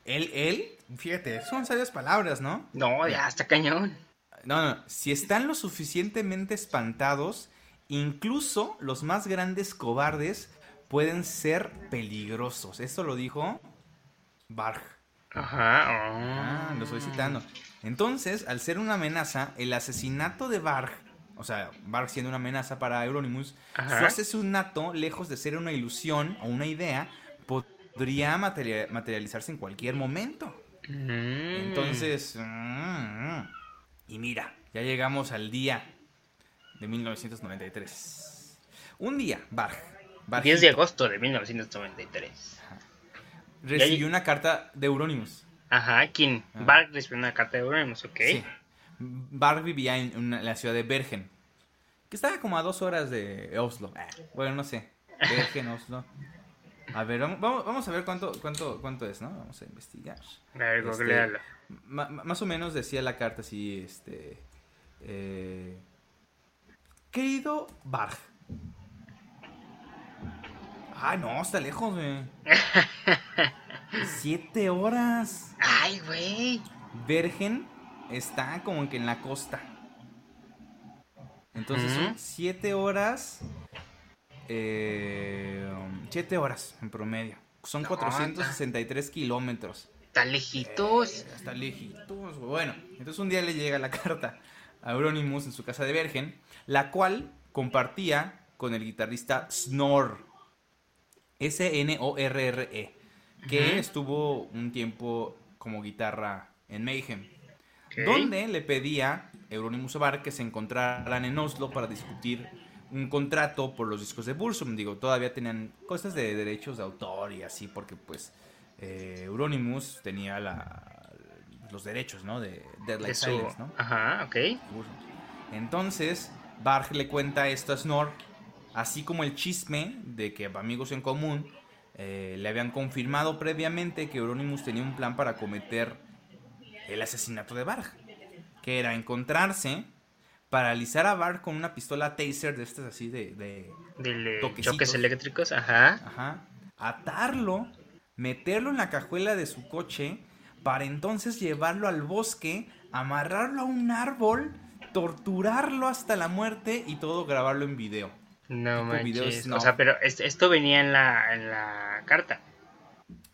él, él, fíjate, son sabias palabras, ¿no? No, ya está cañón. No, no, si están lo suficientemente espantados, incluso los más grandes cobardes pueden ser peligrosos. Esto lo dijo Barg. Ajá. Ah, lo estoy citando. Entonces, al ser una amenaza, el asesinato de Barg, o sea, Barg siendo una amenaza para Euronymous, Ajá. su asesinato, lejos de ser una ilusión o una idea, podría materia- materializarse en cualquier momento. Mm. Entonces, mm, y mira, ya llegamos al día de 1993. Un día, Barg, 10 Bargito, de agosto de 1993. recibió una carta de Euronymous. Ajá, ¿quién? Ah. Bark recibió una carta de Euronymous, ok. Sí. Barg vivía en una- la ciudad de Bergen, que estaba como a dos horas de Oslo. Ah, bueno, no sé. Bergen, Oslo. A ver, vamos, vamos- a ver cuánto, cuánto, cuánto es, ¿no? Vamos a investigar. A ver, Este. Ma- más o menos decía la carta así, este... eh, Querido Barg. Ay, no, está lejos, güey. Siete horas. Ay, güey. Bergen está como que en la costa. Entonces son siete horas. Eh, siete horas en promedio. Son No, 463 kilómetros. Tan lejitos. Hasta lejitos. güey. Bueno, entonces un día le llega la carta a Euronymous en su casa de Bergen, la cual compartía con el guitarrista Snor. S-N-O-R-R-E. Que estuvo un tiempo como guitarra en Mayhem. Donde le pedía Euronymous a Barr que se encontraran en Oslo para discutir un contrato por los discos de Bursum. Digo, todavía tenían cosas de derechos de autor y así, porque pues eh, Euronymous tenía la, los derechos, ¿no? De Dead Like. Silence, ¿no? Ajá, ok. Entonces, Barg le cuenta esto a Snor así como el chisme de que amigos en común eh, le habían confirmado previamente que Euronymous tenía un plan para cometer el asesinato de Barg, que era encontrarse, paralizar a Barg con una pistola taser de estas así de... de de choques eléctricos, ajá. Ajá. Atarlo, meterlo en la cajuela de su coche, para entonces llevarlo al bosque, amarrarlo a un árbol, torturarlo hasta la muerte y todo grabarlo en video. No videos, manches. no. O sea, pero es- esto venía en la, en la carta.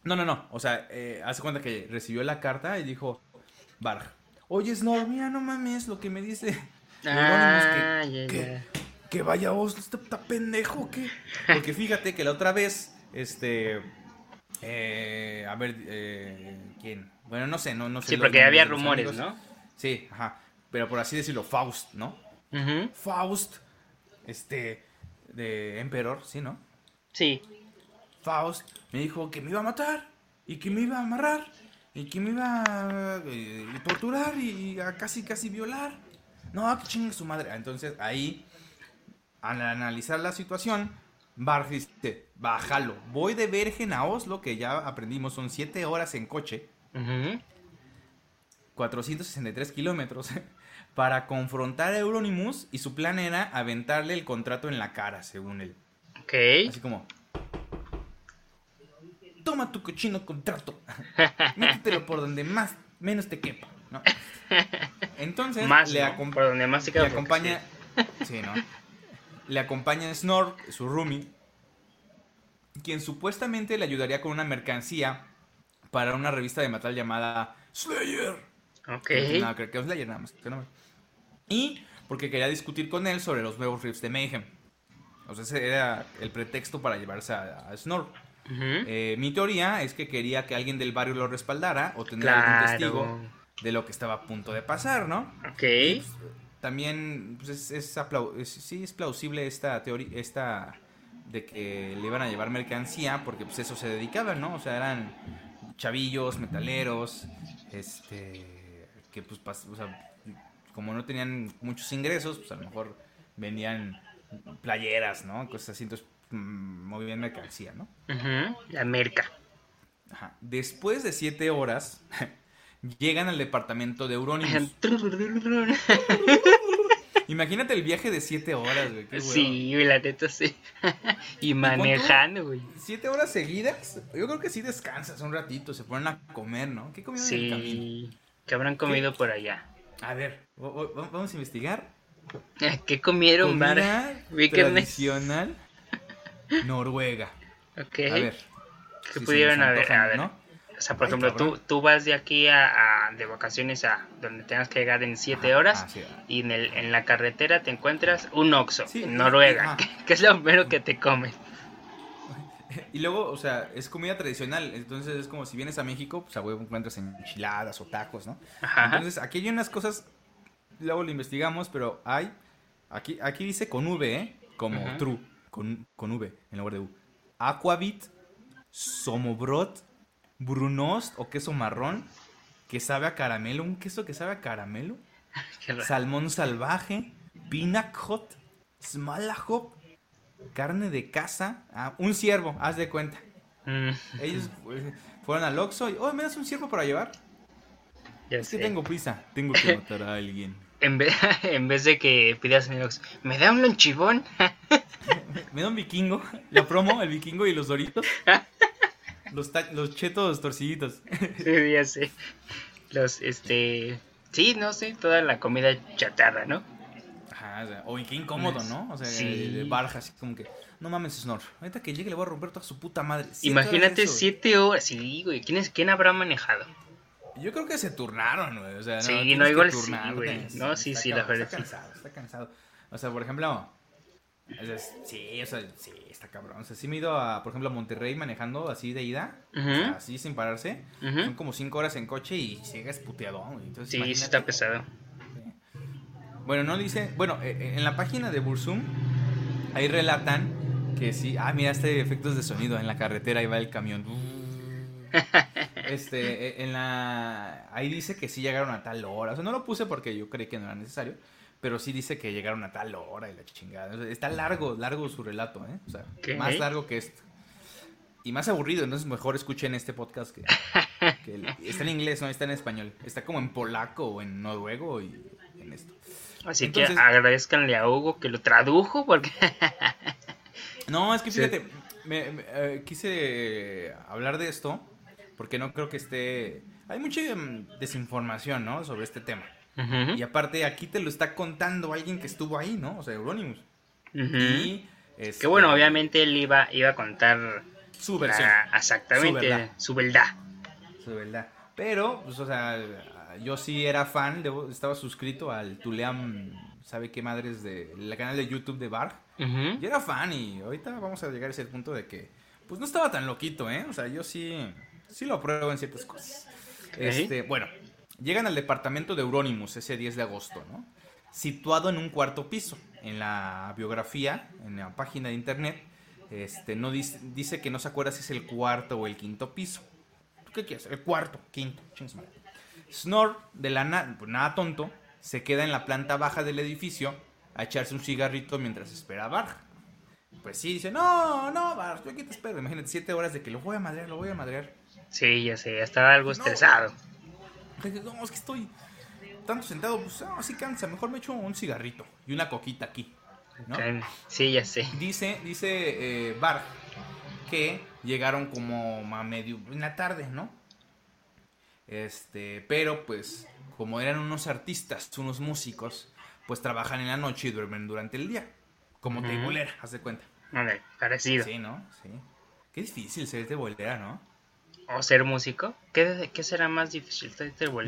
No, no, no. O sea, eh, hace cuenta que recibió la carta y dijo, Barg, oye Snor, mira, no mames lo que me dice. Ah, que, ya. que, que vaya vos, este está pendejo, ¿qué? Porque fíjate que la otra vez, este... eh, a ver, eh, ¿quién? Bueno, no sé, no, no sé. Sí, porque había rumores, amigos. ¿no? Sí, ajá. Pero por así decirlo, Faust, ¿no? Ujú. Faust, este, de Emperor, ¿sí, no? Sí. Faust me dijo que me iba a matar y que me iba a amarrar y que me iba a eh, torturar y a casi casi violar. No, que chingue su madre. Entonces ahí, al analizar la situación, Barg dice, bájalo. Voy de Bergen a Oslo, que ya aprendimos, son 7 horas en coche, Ujú. 463 kilómetros, para confrontar a Euronymous y su plan era aventarle el contrato en la cara, según él. Ok. Así como. Toma tu cochino contrato. Métetelo por donde más menos te quepa. ¿No? Entonces Más, le, acom- Por donde más se le acompaña. Sí, ¿no? Le acompaña Snork, su roomie, quien supuestamente le ayudaría con una mercancía para una revista de metal llamada Slayer. Ok. No nada que con Slayer, nada más. Y porque quería discutir con él sobre los nuevos riffs de Mayhem. O sea, ese era el pretexto para llevarse a, a Snork. Eh, mi teoría es que quería que alguien del barrio lo respaldara o tener algún testigo de lo que estaba a punto de pasar, ¿no? Ok. También pues, es, es sí es plausible esta teoría, esta de que le iban a llevar mercancía porque pues eso se dedicaban, ¿no? O sea, eran chavillos, metaleros, este, que pues, pas- o sea, como no tenían muchos ingresos, pues a lo mejor vendían playeras, ¿no? Cosas así, entonces mm, movían mercancía, ¿no? Ujú. La merca. Ajá. Después de siete horas, llegan al departamento de Euronymous. Imagínate el viaje de siete horas, güey. qué. Sí, güey, la neta sí. y manejando, güey. Siete horas seguidas, yo creo que sí descansas un ratito, se ponen a comer, ¿no? ¿Qué comieron en el camino? Sí. ¿Qué habrán comido por allá? A ver, vamos a investigar. ¿Qué comieron, Bar? Tradicional Noruega. Ok. A ver. ¿Qué si pudieron haber? antojan, A ver. ¿no? O sea, por Ay, ejemplo, tú, cabrón. tú vas de aquí a, a- de vacaciones a donde tengas que llegar en 7 Ajá, horas ah, sí. y en, el, en la carretera te encuentras un Oxxo Sí, en Noruega, que, que es lo primero que te comes. Y luego, o sea, es comida tradicional. Entonces es como si vienes a México, pues a huevo encuentras enchiladas o tacos, ¿no? Ajá. Entonces aquí hay unas cosas, luego lo investigamos, pero hay, aquí, aquí dice con V, ¿eh? Como true, con, con V en lugar de U. Aquavit, somobrot, brunost o queso marrón, que sabe a caramelo, un queso que sabe a caramelo, salmón salvaje, pinacot, smalahop, carne de caza, ah, un ciervo, haz de cuenta. Mm, Ellos eh, fueron al Oxxo y, oh, ¿me das un ciervo para llevar? ya Es que tengo prisa, tengo que matar a alguien. En vez, en vez de que pidas en el Oxxo, ¿me da un lonchibón? Me da un vikingo, la promo, el vikingo y los doritos. Los, los chetos torciditos. sí, ya sé. Los, este... Sí, no sé, toda la comida chatarra, ¿no? Ajá, o sea, oye, qué incómodo, ¿no? O sea, Sí. de barja, así como que, no mames, Snor. Ahorita que llegue le voy a romper toda su puta madre. Imagínate horas siete horas. Sí, güey. ¿Quién, es, ¿Quién habrá manejado? Yo creo que se turnaron, güey. O sea, no, Sí, no, igual sí, güey. No, sí, sí, la verdad, Está cansado, está cansado. O sea, por ejemplo, o sí, o sea, sí, está cabrón. O sea, sí me he ido a, por ejemplo, a Monterrey manejando así de ida, o sea, Ujú. así sin pararse. Son como cinco horas en coche y llegas. Entonces, Sí, sí está pesado. Bueno, no dice, bueno, eh, eh, en la página de Bursum, ahí relatan que sí, ah, mira, este efectos de sonido en la carretera, ahí va el camión. Este, eh, en la, ahí dice que sí llegaron a tal hora, o sea, no lo puse porque yo creí que no era necesario, pero sí dice que llegaron a tal hora y la chingada. Está largo, largo su relato, ¿eh? O sea, más largo que esto. Y más aburrido, entonces mejor escuchen este podcast que, está en inglés, no está en español. Está como en polaco o en noruego y en esto. Así que agradezcanle a Hugo que lo tradujo porque... no, es que fíjate, me, eh, quise hablar de esto porque no creo que esté... Hay mucha mm, desinformación, ¿no? Sobre este tema. Y aparte aquí te lo está contando alguien que estuvo ahí, ¿no? O sea, Euronymous. Y que bueno, obviamente él iba, iba a contar su versión. exactamente, su verdad. su verdad. Pero, pues, o sea, yo sí era fan, estaba suscrito al Tuleam, ¿sabe qué madres? de la canal de YouTube de Bar. Yo era fan y ahorita vamos a llegar a ese punto de que, pues no estaba tan loquito, ¿eh? O sea, yo sí, sí lo apruebo en ciertas cosas. Este, bueno, Llegan al departamento de Euronymous ese 10 de agosto, ¿no? Situado en un cuarto piso. En la biografía, en la página de internet, este, no dice, dice que no se acuerda si es el cuarto o el quinto piso. qué quieres? El cuarto, quinto, Snor, de la pues nada tonto, se queda en la planta baja del edificio a echarse un cigarrito mientras espera a Bar. Pues sí, dice, no, no, Bar, yo aquí te espero. Imagínate, siete horas de que lo voy a madrear, lo voy a madrear. Sí, ya sé, estaba algo estresado. No, es que estoy tanto sentado, pues así ah, cansa, mejor me echo un cigarrito y una coquita aquí. ¿no? Sí, ya sé. Dice, dice eh, Bar que llegaron como a medio en la tarde, ¿no? Este, pero pues como eran unos artistas, unos músicos, pues trabajan en la noche y duermen durante el día, como uh haz de cuenta. Vale, parecido. Sí, ¿no? Sí. Qué difícil ser bolera, ¿no? ¿O ser músico? ¿Qué, qué será más difícil?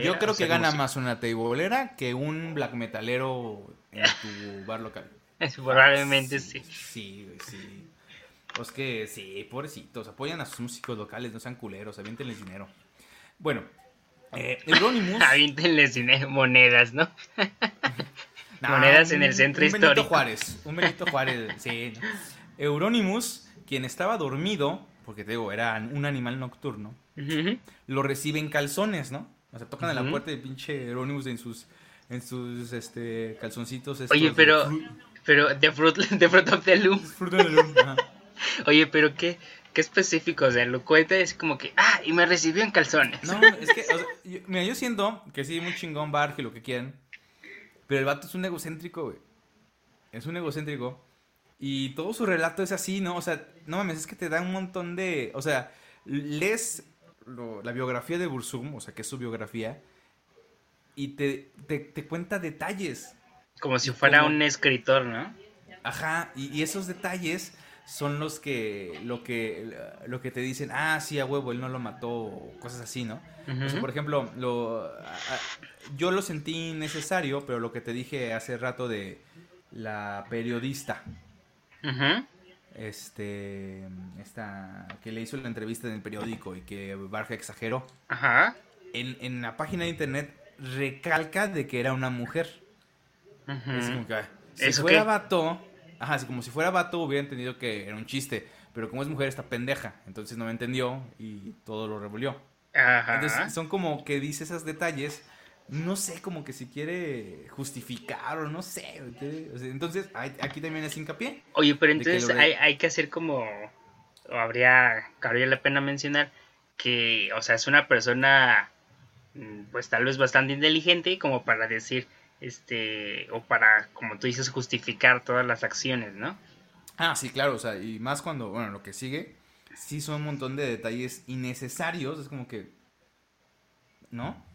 Yo creo que gana más una teibolera que un black metalero en tu bar local. Probablemente sí. Sí, sí. Pues que sí, pobrecitos, apoyan a sus músicos locales, no sean culeros, aviéntenles dinero. Bueno, eh, Euronymous. aviéntenles dinero, monedas, ¿no? monedas en el centro un histórico. Benito Juárez, un Benito Juárez, sí. Euronymous, quien estaba dormido, porque te digo, era un animal nocturno, lo recibe en calzones, ¿no? O sea, tocan a la puerta de pinche Euronymous en sus, en sus este, calzoncitos. Oye, pero, pero de Fruit, de fruit of the Loom. Fruit of the Loom, Oye, pero qué, qué específico, o sea, lo cuenta es como que, ah, y me recibió en calzones. No, es que, o sea, yo, mira, yo siento que sí, muy chingón bar, que lo que quieran, pero el vato es un egocéntrico, güey. Es un egocéntrico y todo su relato es así, ¿no? O sea, no mames, es que te da un montón de... O sea, lees la biografía de Bursum, o sea, que es su biografía, y te, te, cuenta detalles. Como si fuera un escritor, ¿no? Ajá, y, esos detalles son los que lo que lo que te dicen ah sí a huevo él no lo mató cosas así no por ejemplo lo yo lo sentí necesario pero lo que te dije hace rato de la periodista este, esta, que le hizo la entrevista en el periódico y que Barja exageró. Ajá. En, en la página de internet recalca de que era una mujer. Es como que, si fuera vato, ajá, como si fuera vato hubiera entendido que era un chiste, pero como es mujer está pendeja, entonces no me entendió y todo lo revolvió. Ajá. Entonces son como que dice esos detalles no sé, como que si quiere justificar o no sé. entonces, aquí también es hincapié. Oye, pero entonces hay, hay, que hacer como, o habría, cabría la pena mencionar que, o sea, es una persona, mm, pues tal vez bastante inteligente como para decir, este, o para, como tú dices, justificar todas las acciones, ¿no? Ah, sí, claro, o sea, y más cuando, bueno, lo que sigue, sí son un montón de detalles innecesarios, es como que, ¿no?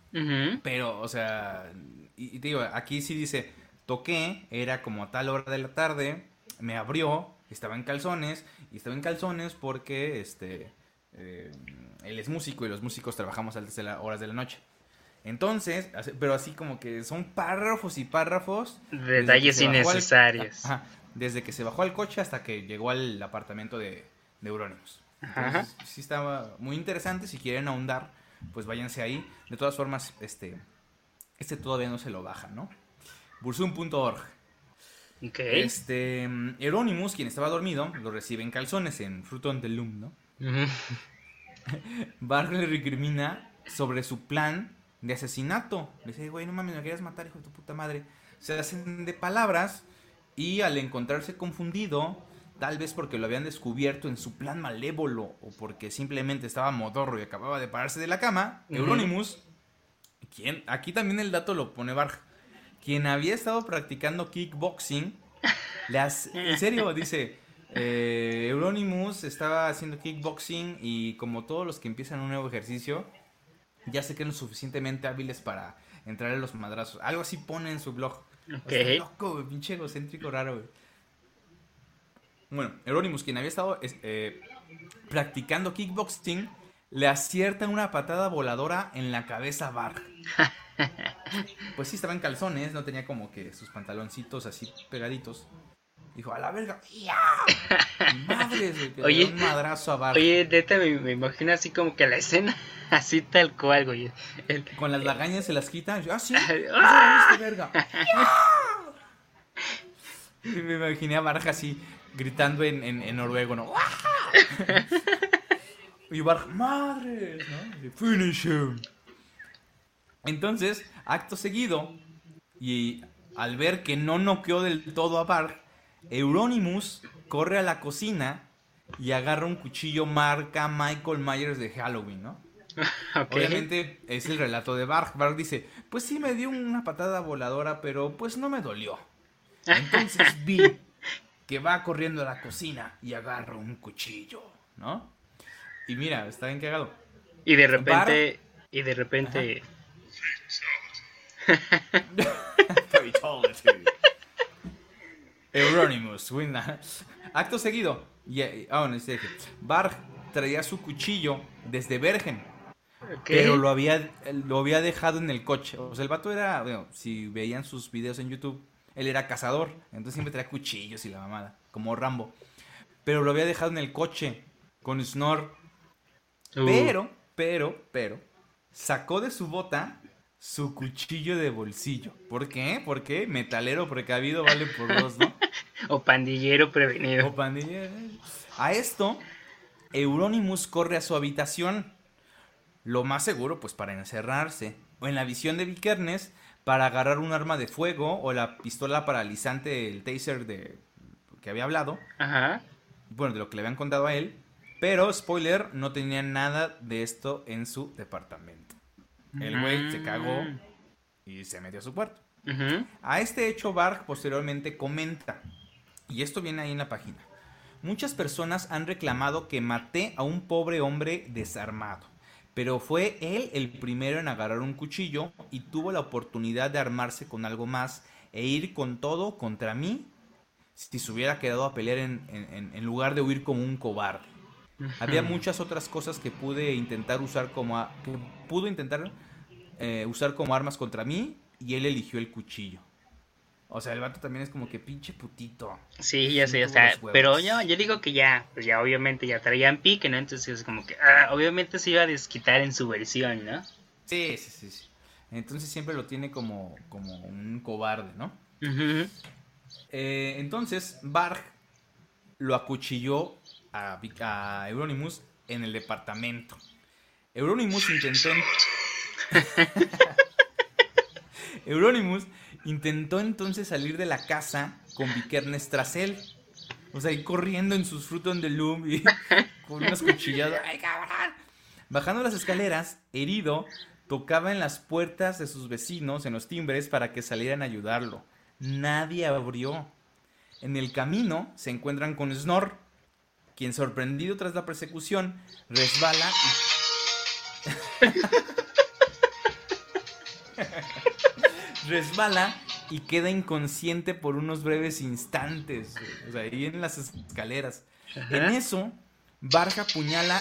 Pero, o sea, y, digo, aquí sí dice, toqué, era como a tal hora de la tarde, me abrió, estaba en calzones, y estaba en calzones porque, este, eh, él es músico y los músicos trabajamos a las horas de la noche. Entonces, pero así como que son párrafos y párrafos. Detalles innecesarios. desde que se bajó al coche hasta que llegó al apartamento de, de Euronymous. Entonces, sí estaba muy interesante si quieren ahondar pues váyanse ahí. De todas formas, este, este todavía no se lo baja, ¿no? Bursum.org. Okay. Este, Euronymous, quien estaba dormido, lo recibe en calzones en Fruit del Loom, ¿no? Uh le recrimina sobre su plan de asesinato. Le dice, güey, no mames, me querías matar, hijo de tu puta madre. se hacen de palabras y al encontrarse confundido, tal vez porque lo habían descubierto en su plan malévolo o porque simplemente estaba modorro y acababa de pararse de la cama, Euronymous, quien, aquí también el dato lo pone Barg, quien había estado practicando kickboxing, en serio, dice, eh, Euronymous estaba haciendo kickboxing y como todos los que empiezan un nuevo ejercicio, ya se creen suficientemente hábiles para entrar en los madrazos. Algo así pone en su blog. Ok. loco, pinche egocéntrico raro, güey. Bueno, Euronymous, quien había estado eh, practicando kickboxing, le acierta una patada voladora en la cabeza a Barg. pues sí, estaba en calzones, no tenía como que sus pantaloncitos así pegaditos. Dijo, a la verga. Madre, oye, un madrazo a Oye, neta, me, imagino así como que la escena, así tal cual, güey. Con las lagañas se las quitan. ah, sí. ¡Ah! verga. me imaginé a Barja así, gritando en, en, noruego, ¿no? y Barja, madre, ¿no? Finish him. Entonces, acto seguido, y al ver que no noqueó del todo a Barg, Euronymous corre a la cocina y agarra un cuchillo marca Michael Myers de Halloween, ¿no? Obviamente es el relato de Barg. Barg dice, pues sí me dio una patada voladora, pero pues no me dolió. Entonces vi que va corriendo a la cocina y agarra un cuchillo, ¿no? Y mira, está bien cagado. Y de repente, y de repente... Euronymous, Acto seguido, ah, bueno, este, Barg traía su cuchillo desde Bergen. Pero lo había, lo había dejado en el coche. O sea, el vato era, bueno, si veían sus videos en YouTube, él era cazador. Entonces siempre traía cuchillos y la mamada, como Rambo. Pero lo había dejado en el coche con Snor. Uh. Pero, pero, pero, sacó de su bota su cuchillo de bolsillo. ¿Por qué? Porque metalero precavido vale por dos, ¿no? o pandillero prevenido. O pandillero. A esto, Euronymous corre a su habitación. Lo más seguro, pues para encerrarse. O en la visión de Vikernes, para agarrar un arma de fuego o la pistola paralizante, el taser de que había hablado. Ajá. Bueno, de lo que le habían contado a él. Pero, spoiler, no tenía nada de esto en su departamento. El güey se cagó mm. y se metió a su cuarto. A este hecho, Barg posteriormente comenta, y esto viene ahí en la página. Muchas personas han reclamado que maté a un pobre hombre desarmado, pero fue él el primero en agarrar un cuchillo y tuvo la oportunidad de armarse con algo más e ir con todo contra mí si se hubiera quedado a pelear en, lugar de huir como un cobarde. Había muchas otras cosas que pude intentar usar como que pudo intentar eh, usar como armas contra mí y él eligió el cuchillo. O sea, el vato también es como que pinche putito. Sí, ya sé, o sea, pero yo, yo digo que ya, pues ya obviamente ya traían pique, ¿no? Entonces es como que, ah, obviamente se iba a desquitar en su versión, ¿no? Sí, sí, sí, sí. Entonces siempre lo tiene como, como un cobarde, ¿no? Eh, entonces, Barg lo acuchilló a, a Euronymous en el departamento. Euronymous intentó... Euronymous intentó entonces salir de la casa con Vikernes tras él. O sea, ir corriendo en sus frutos de loom y con unas cuchilladas. ¡Ay, cabrón! Bajando las escaleras, herido, tocaba en las puertas de sus vecinos, en los timbres, para que salieran a ayudarlo. Nadie abrió. En el camino se encuentran con Snor, quien sorprendido tras la persecución, resbala y... resbala y queda inconsciente por unos breves instantes. O sea, ahí en las escaleras. En eso, Barja apuñala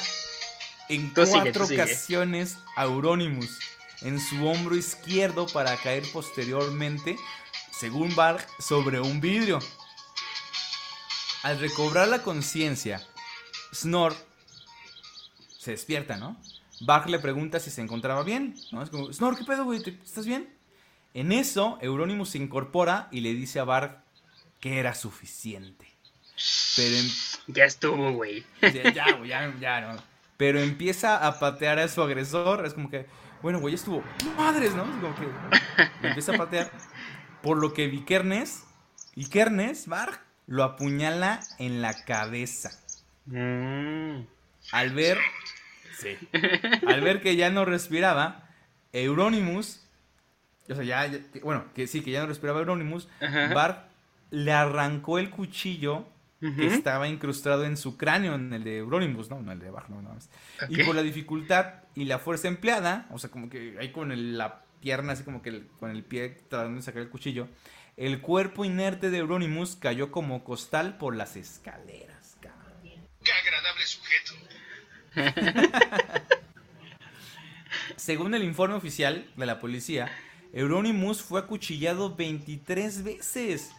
en cuatro ocasiones a Euronymous en su hombro izquierdo para caer posteriormente, según Barg, sobre un vidrio. Al recobrar la conciencia, Snor se despierta, ¿no? Barg le pregunta si se encontraba bien, ¿no? Es como, Snor, ¿qué pedo, güey? ¿Estás bien? En eso, Euronymous se incorpora y le dice a Barg que era suficiente. Pero Ya estuvo, güey. Ya, ya, ya, no. Pero empieza a patear a su agresor. Es como que, bueno, güey, estuvo. Madres, ¿no? Es como que empieza a patear. Por lo que Vikernes, Vikernes, Varg, lo apuñala en la cabeza. Mm. Al ver, sí, al ver que ya no respiraba, Euronymous, o sea, ya, bueno, que sí, que ya no respiraba Euronymous, Ajá. Varg le arrancó el cuchillo que estaba incrustado en su cráneo, en el de Euronymous, no, no el de Varg, no, no. Y Ok. por la dificultad y la fuerza empleada, o sea, como que ahí con el- la pierna, así como que el- con el pie tratando de sacar el cuchillo, el cuerpo inerte de Euronymous cayó como costal por las escaleras, cabrón. Qué agradable sujeto. Según el informe oficial de la policía, Euronymous fue acuchillado 23 veces.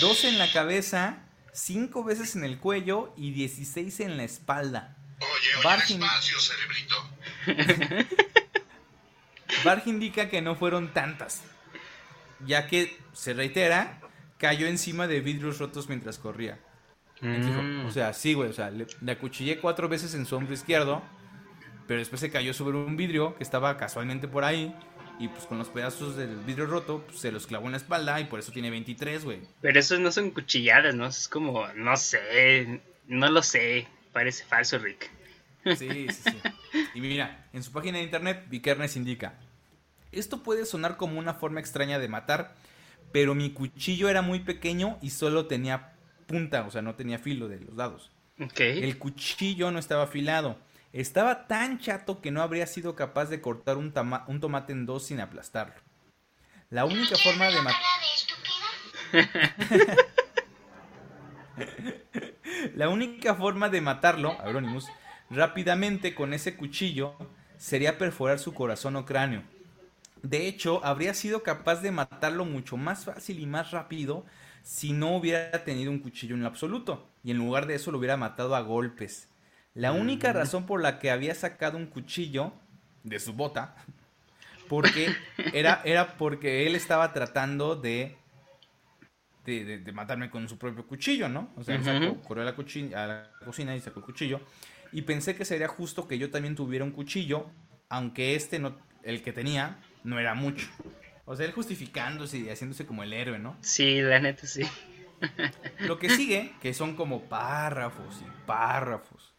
12 en la cabeza, 5 veces en el cuello y 16 en la espalda. Oye, oye, cerebrito. Barg indica que no fueron tantas, ya que, se reitera, cayó encima de vidrios rotos mientras corría. Mm. O sea, sí, güey, o sea, le, le acuchillé cuatro veces en su hombro izquierdo, pero después se cayó sobre un vidrio que estaba casualmente por ahí, y pues con los pedazos del vidrio roto, pues, se los clavó en la espalda, y por eso tiene 23, güey. Pero esos no son cuchilladas, ¿no? Es como, no sé, no lo sé. Parece falso, Rick. Sí, sí, sí. Y mira, en su página de internet, Vikernes indica, esto puede sonar como una forma extraña de matar, pero mi cuchillo era muy pequeño y solo tenía punta, o sea, no tenía filo de los dados. Ok. El cuchillo no estaba afilado. Estaba tan chato que no habría sido capaz de cortar un, tomate en dos sin aplastarlo. La única forma de matar... La única forma de matarlo, Euronymous, rápidamente con ese cuchillo sería perforar su corazón o cráneo. De hecho, habría sido capaz de matarlo mucho más fácil y más rápido si no hubiera tenido un cuchillo en lo absoluto. Y en lugar de eso lo hubiera matado a golpes. La única razón por la que había sacado un cuchillo de su bota, porque era, era porque él estaba tratando de, de, de- de matarme con su propio cuchillo, ¿no? O sea, él sacó- Ujú. corrió a la, a la cocina y sacó el cuchillo. Y pensé que sería justo que yo también tuviera un cuchillo, aunque este, no, el que tenía, no era mucho. O sea, él justificándose y haciéndose como el héroe, ¿no? Sí, la neta sí. Lo que sigue, que son como párrafos y párrafos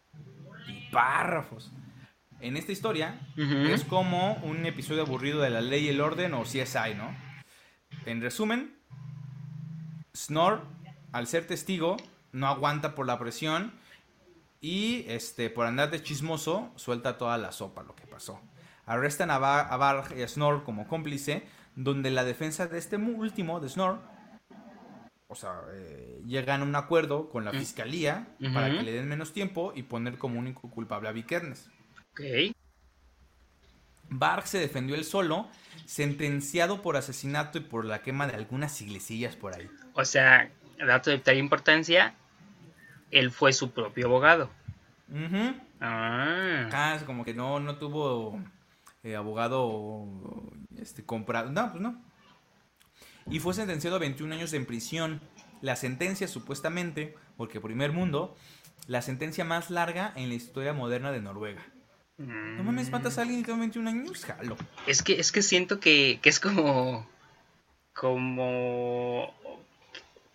y párrafos. En esta historia es como un episodio aburrido de la ley y el orden o CSI, ¿no? En resumen, Snore, al ser testigo, no aguanta por la presión y este, por andar de chismoso, suelta toda la sopa lo que pasó. Arrestan a, Bar a Barg y a Snore como cómplice, donde la defensa de este último, de Snore, o sea, eh, llegan a un acuerdo con la fiscalía para que le den menos tiempo y poner como único culpable a Vikernes. Ok. Barg se defendió él solo, sentenciado por asesinato y por la quema de algunas iglesias por ahí. O sea, dato de tal importancia, él fue su propio abogado. Ah. Ah, es como que no, no tuvo eh, abogado este, comprado. No, pues no. Y fue sentenciado a 21 años en prisión. La sentencia, supuestamente, porque primer mundo, la sentencia más larga en la historia moderna de Noruega. No mames, matas a alguien te dan 21 años, jalo. Es que, es que siento que, que es como. como.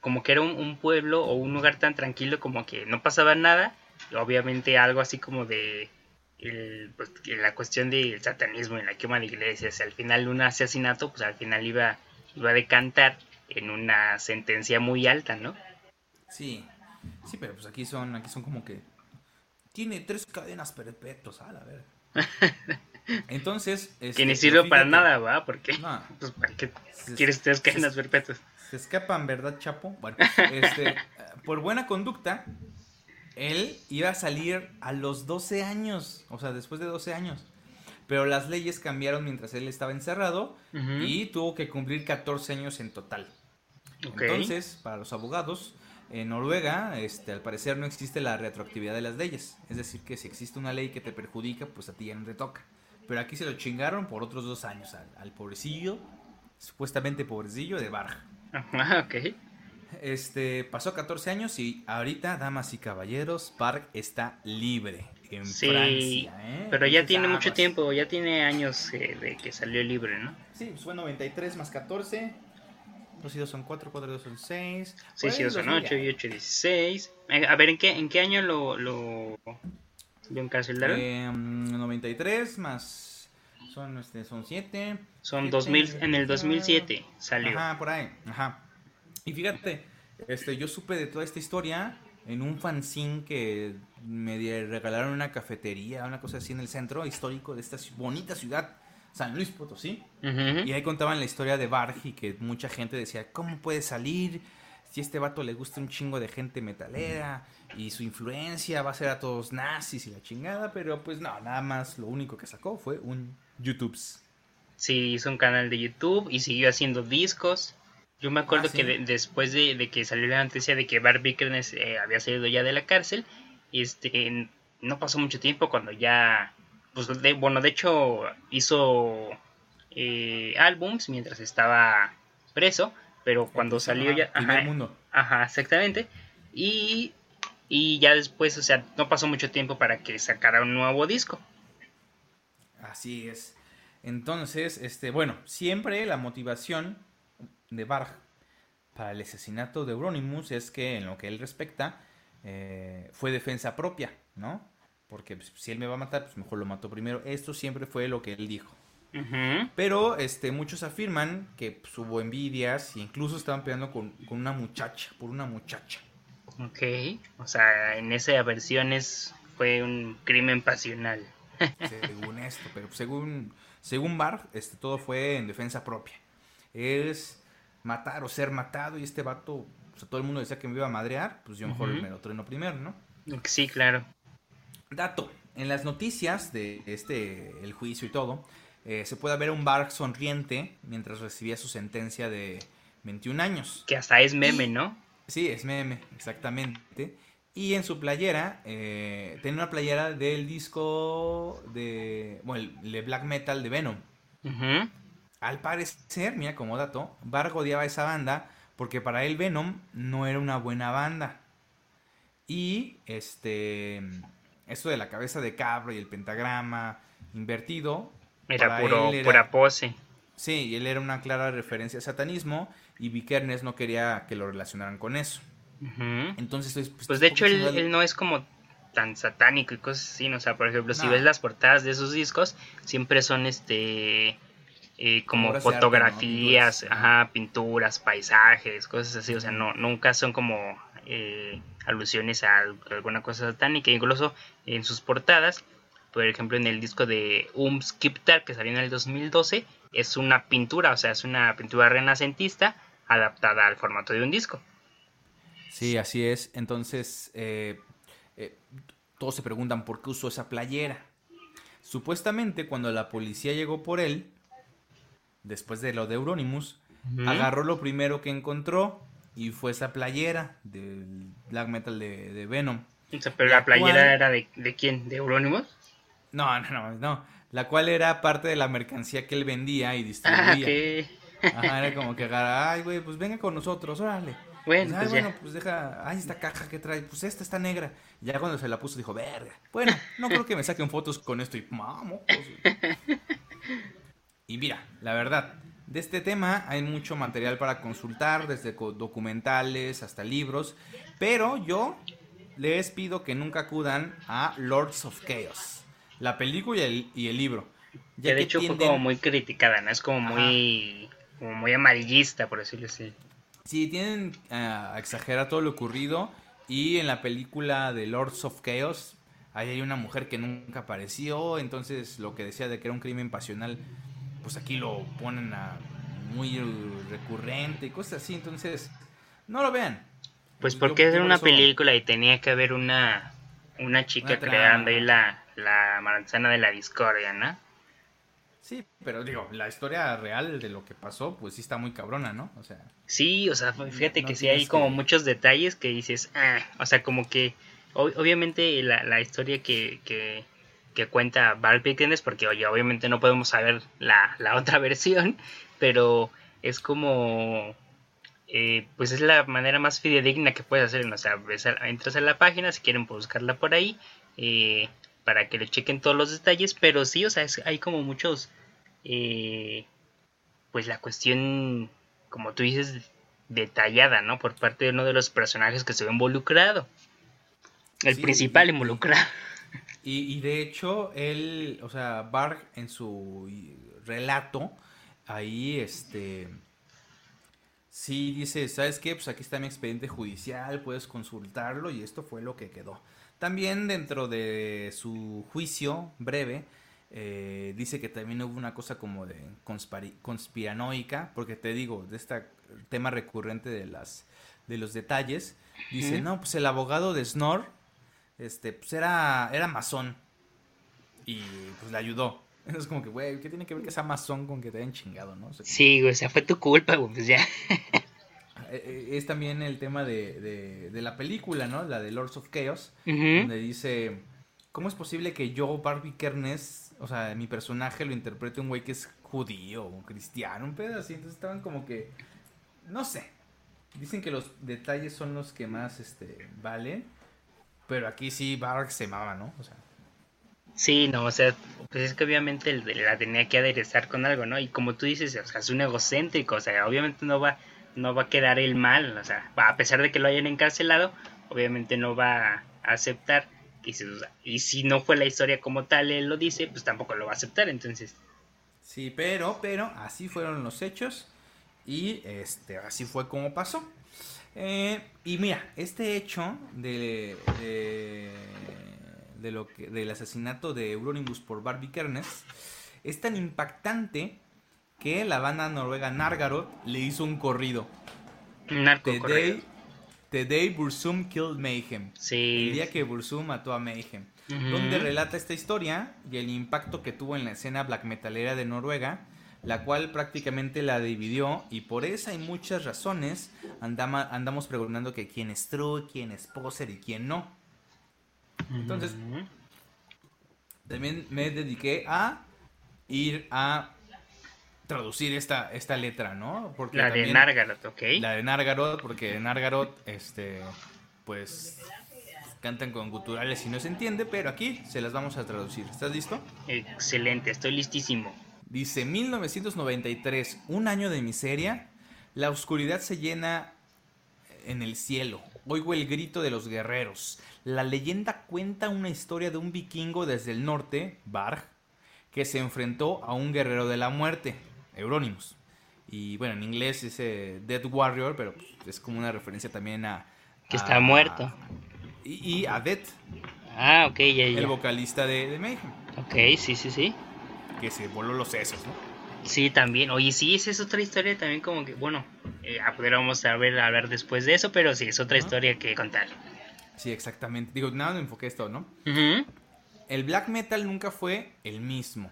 como que era un, pueblo o un lugar tan tranquilo como que no pasaba nada. y obviamente algo así como de. el- pues, que la cuestión del satanismo y la quema de iglesias. Al final, un asesinato, pues al final iba, iba a decantar en una sentencia muy alta, ¿no? Sí, sí, pero pues aquí son, aquí son como que tiene tres cadenas perpetuas, a la ver. Entonces, este, que ni sirve para nada, ¿va? Porque. No, Pues, ¿para qué quieres tres se- cadenas perpetuas? Se escapan, ¿verdad, Chapo? Bueno, este, por buena conducta, él iba a salir a los 12 años, o sea, después de 12 años. Pero las leyes cambiaron mientras él estaba encerrado y tuvo que cumplir 14 años en total. Entonces, para los abogados, en Noruega, este, al parecer no existe la retroactividad de las leyes. Es decir, que si existe una ley que te perjudica, pues a ti ya no te toca. Pero aquí se lo chingaron por otros dos años al, al pobrecillo, supuestamente pobrecillo de Barg. Ajá, ok. Este, pasó 14 años y ahorita, damas y caballeros, Barg está libre en Sí, Francia. ¿eh? pero ya Entonces, tiene mucho tiempo, ya tiene años eh, de que salió libre, ¿no? Sí, pues fue 93 más 14. 2 y 2 son 4, 4 y 2 son 6. 6 y 2 son 8 y 8 16. Eh, A ver, ¿en qué, en qué año lo, lo, lo encarcelaron? Eh, 93 más son este son 7. Son 2000, en el 2007 salió. Ajá, por ahí. Ajá. Y fíjate, este yo supe de toda esta historia en un fanzine que me regalaron una cafetería, una cosa así en el centro histórico de esta bonita ciudad, San Luis Potosí. Y ahí contaban la historia de Barg y que mucha gente decía, ¿cómo puede salir? Si a este vato le gusta un chingo de gente metalera y su influencia va a ser a todos nazis y la chingada, pero pues no, nada más lo único que sacó fue un YouTubes. Sí, hizo un canal de YouTube y siguió haciendo discos. Yo me acuerdo Ah, sí. que de- después de, de que salió la noticia de que Bart Vikernes eh, había salido ya de la cárcel, este, no pasó mucho tiempo cuando ya, pues, de- bueno, de hecho hizo eh, álbums mientras estaba preso, pero cuando salió ya, ajá, mundo. Ajá, exactamente. Y, y ya después, o sea, no pasó mucho tiempo para que sacara un nuevo disco. Así es. Entonces, este, bueno, siempre la motivación de Barg para el asesinato de Euronymous es que en lo que él respecta eh, fue defensa propia, ¿no? Porque pues, si él me va a matar, pues mejor lo mato primero. Esto siempre fue lo que él dijo. Pero este, muchos afirman que pues, hubo envidias e incluso estaban peleando con, con una muchacha, por una muchacha. Ok, o sea, en esa versión es, fue un crimen pasional. según esto, pero según según Barr, este todo fue en defensa propia. Es matar o ser matado y este vato, o sea, todo el mundo decía que me iba a madrear, pues yo mejor me lo trueno primero, ¿no? Sí, claro. Dato, en las noticias de este el juicio y todo, eh, se puede ver a un Barr sonriente mientras recibía su sentencia de 21 años. Que hasta es meme, Y- ¿no? Sí, es meme, exactamente. Y en su playera, eh, tiene una playera del disco de, bueno, el de black metal de Venom. Ujú. Al parecer, mira como dato, Vargo odiaba esa banda porque para él Venom no era una buena banda. Y este, esto de la cabeza de cabra y el pentagrama invertido. Era puro, era- pura pose. Sí, y él era una clara referencia al satanismo y Vikernes no quería que lo relacionaran con eso. Entonces, pues, Pues de ¿por hecho él, no es como tan satánico y cosas así, o sea, por ejemplo, si ves las portadas de esos discos, siempre son este eh, como Obras de arte, ¿no? fotografías, Pinturas. ajá, pinturas, paisajes, cosas así, o sea, no, nunca son como eh, alusiones a al- alguna cosa satánica, incluso en sus portadas, por ejemplo, en el disco de Um Skiptar que salió en el 2012, es una pintura, o sea, es una pintura renacentista adaptada al formato de un disco. Sí, así es. Entonces, eh, eh, todos se preguntan por qué usó esa playera. Supuestamente, cuando la policía llegó por él, después de lo de Euronymous, agarró lo primero que encontró y fue esa playera del black metal de, de Venom. O sea, pero La la playera cual- era de, de quién, de Euronymous. No, no, no, no. La cual era parte de la mercancía que él vendía y Ah, distribuía. que Ajá, era como que agarra, ay, güey, pues venga con nosotros, órale. Bueno, Pues, ay, pues bueno, ya. pues deja, ay, esta caja que trae, pues esta está negra. Ya cuando se la puso dijo, verga. Bueno, no creo que me saquen fotos con esto y vamos. Y mira, la verdad, de este tema hay mucho material para consultar, desde documentales hasta libros, pero yo les pido que nunca acudan a Lords of Chaos, la película y el, y el libro. ya Que de que hecho fue como muy criticada, ¿no? Es como muy, como muy amarillista, por decirlo así. Sí, tienen ah, a exagerar todo lo ocurrido. Y en la película de Lords of Chaos, ahí hay una mujer que nunca apareció. Entonces, lo que decía de que era un crimen pasional, pues aquí lo ponen a muy recurrente y cosas así. Entonces, no lo vean. Pues porque es una eso- película y tenía que haber una, una chica Una creando ahí la, la manzana de la discordia, ¿no? Sí, pero digo, la historia real de lo que pasó, pues sí está muy cabrona, ¿no? O sea, Sí, o sea, fíjate no que sí hay como muchos detalles que dices, ah, o sea, como que ob- obviamente la, la historia que, que, que cuenta Bart Pickens, porque oye, obviamente no podemos saber la, la otra versión, pero es como, eh, pues es la manera más fidedigna que puedes hacer, o sea, entras a la página, si quieren buscarla por ahí, eh, para que le chequen todos los detalles, pero sí, o sea, es- hay como muchos, eh, pues la cuestión, como tú dices, detallada, ¿no? Por parte de uno de los personajes que se ve involucrado. El Sí, principal involucrado. Y, y de hecho, él, o sea, Barg en su relato, ahí, este, sí dice, ¿sabes qué? Pues aquí está mi expediente judicial, puedes consultarlo y esto fue lo que quedó. También dentro de su juicio breve, eh, dice que también hubo una cosa como de conspiranoica, porque te digo, de este tema recurrente de las de los detalles, dice, no, pues el abogado de Snor, este, pues era, era masón y pues le ayudó. Es como que, güey, ¿qué tiene que ver que sea masón con que te hayan chingado, no? O sea, Sí, güey, o sea, fue tu culpa, güey, pues ya. eh, eh, es también el tema de, de, de la película, ¿no? La de Lords of Chaos, donde dice, ¿cómo es posible que yo, Barbie Kernes, o sea, mi personaje lo interprete un güey que es judío o cristiano, un pedo así? Entonces estaban como que, no sé, dicen que los detalles son los que más, este, valen, pero aquí sí Bark se mama, ¿no? O sea, Sí, no, o sea, pues es que obviamente la tenía que aderezar con algo, ¿no? Y como tú dices, o sea, es un egocéntrico, o sea, obviamente no va, no va a quedar el mal, o sea, a pesar de que lo hayan encarcelado, obviamente no va a aceptar. Y si, y si no fue la historia como tal, él lo dice, pues tampoco lo va a aceptar, entonces. Sí, pero, pero, así fueron los hechos y este, así fue como pasó. Eh, y mira, este hecho de, de, de lo que, del asesinato de Euronymous por Barbie Kernes es tan impactante que la banda noruega Nargarot le hizo un corrido. Narco The corrido. Day, The Day Bursum Killed Mayhem. El Sí. día que Bursum mató a Mayhem donde relata esta historia y el impacto que tuvo en la escena black metalera de Noruega, la cual prácticamente la dividió y por esa y muchas razones andama- andamos preguntando que quién es true, quién es poser y quién no. Entonces. También me dediqué a ir a traducir esta, esta letra, ¿no? Porque La de Nargarot, ¿ok? La de Nargarot, porque en Nargarot, este, pues cantan con guturales y no se entiende, pero aquí se las vamos a traducir. ¿Estás listo? Excelente, estoy listísimo. Dice 1993, un año de miseria, la oscuridad se llena en el cielo. Oigo el grito de los guerreros. La leyenda cuenta una historia de un vikingo desde el norte, Varg, que se enfrentó a un guerrero de la muerte, Euronymous. Y bueno, en inglés dice Dead Warrior, pero pues, es como una referencia también a... Que a- está muerto. Y, y a Death, Ah, ok, ya, ya. el vocalista de, de Mayhem, Ok, sí, sí, sí. Que se voló los sesos, ¿no? Sí, también. Oye, sí, esa es otra historia también como que, bueno, eh, ah, podríamos saber hablar después de eso, pero sí, es otra historia que contar. Sí, exactamente. Digo, nada, me enfoqué esto, ¿no? El black metal nunca fue el mismo.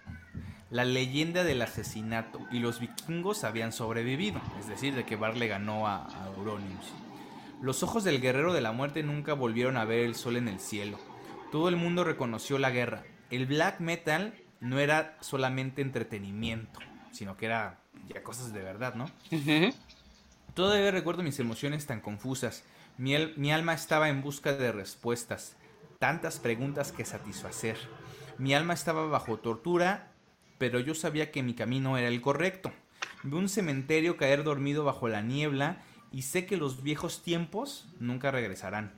La leyenda del asesinato y los vikingos habían sobrevivido, es decir, de que Bar le ganó a, a Euronymous. Los ojos del guerrero de la muerte nunca volvieron a ver el sol en el cielo. Todo el mundo reconoció la guerra. El black metal no era solamente entretenimiento, sino que era ya cosas de verdad, ¿no? Todavía recuerdo mis emociones tan confusas. Mi, al- mi alma estaba en busca de respuestas, tantas preguntas que satisfacer. Mi alma estaba bajo tortura, pero yo sabía que mi camino era el correcto. Vi un cementerio caer dormido bajo la niebla y sé que los viejos tiempos nunca regresarán.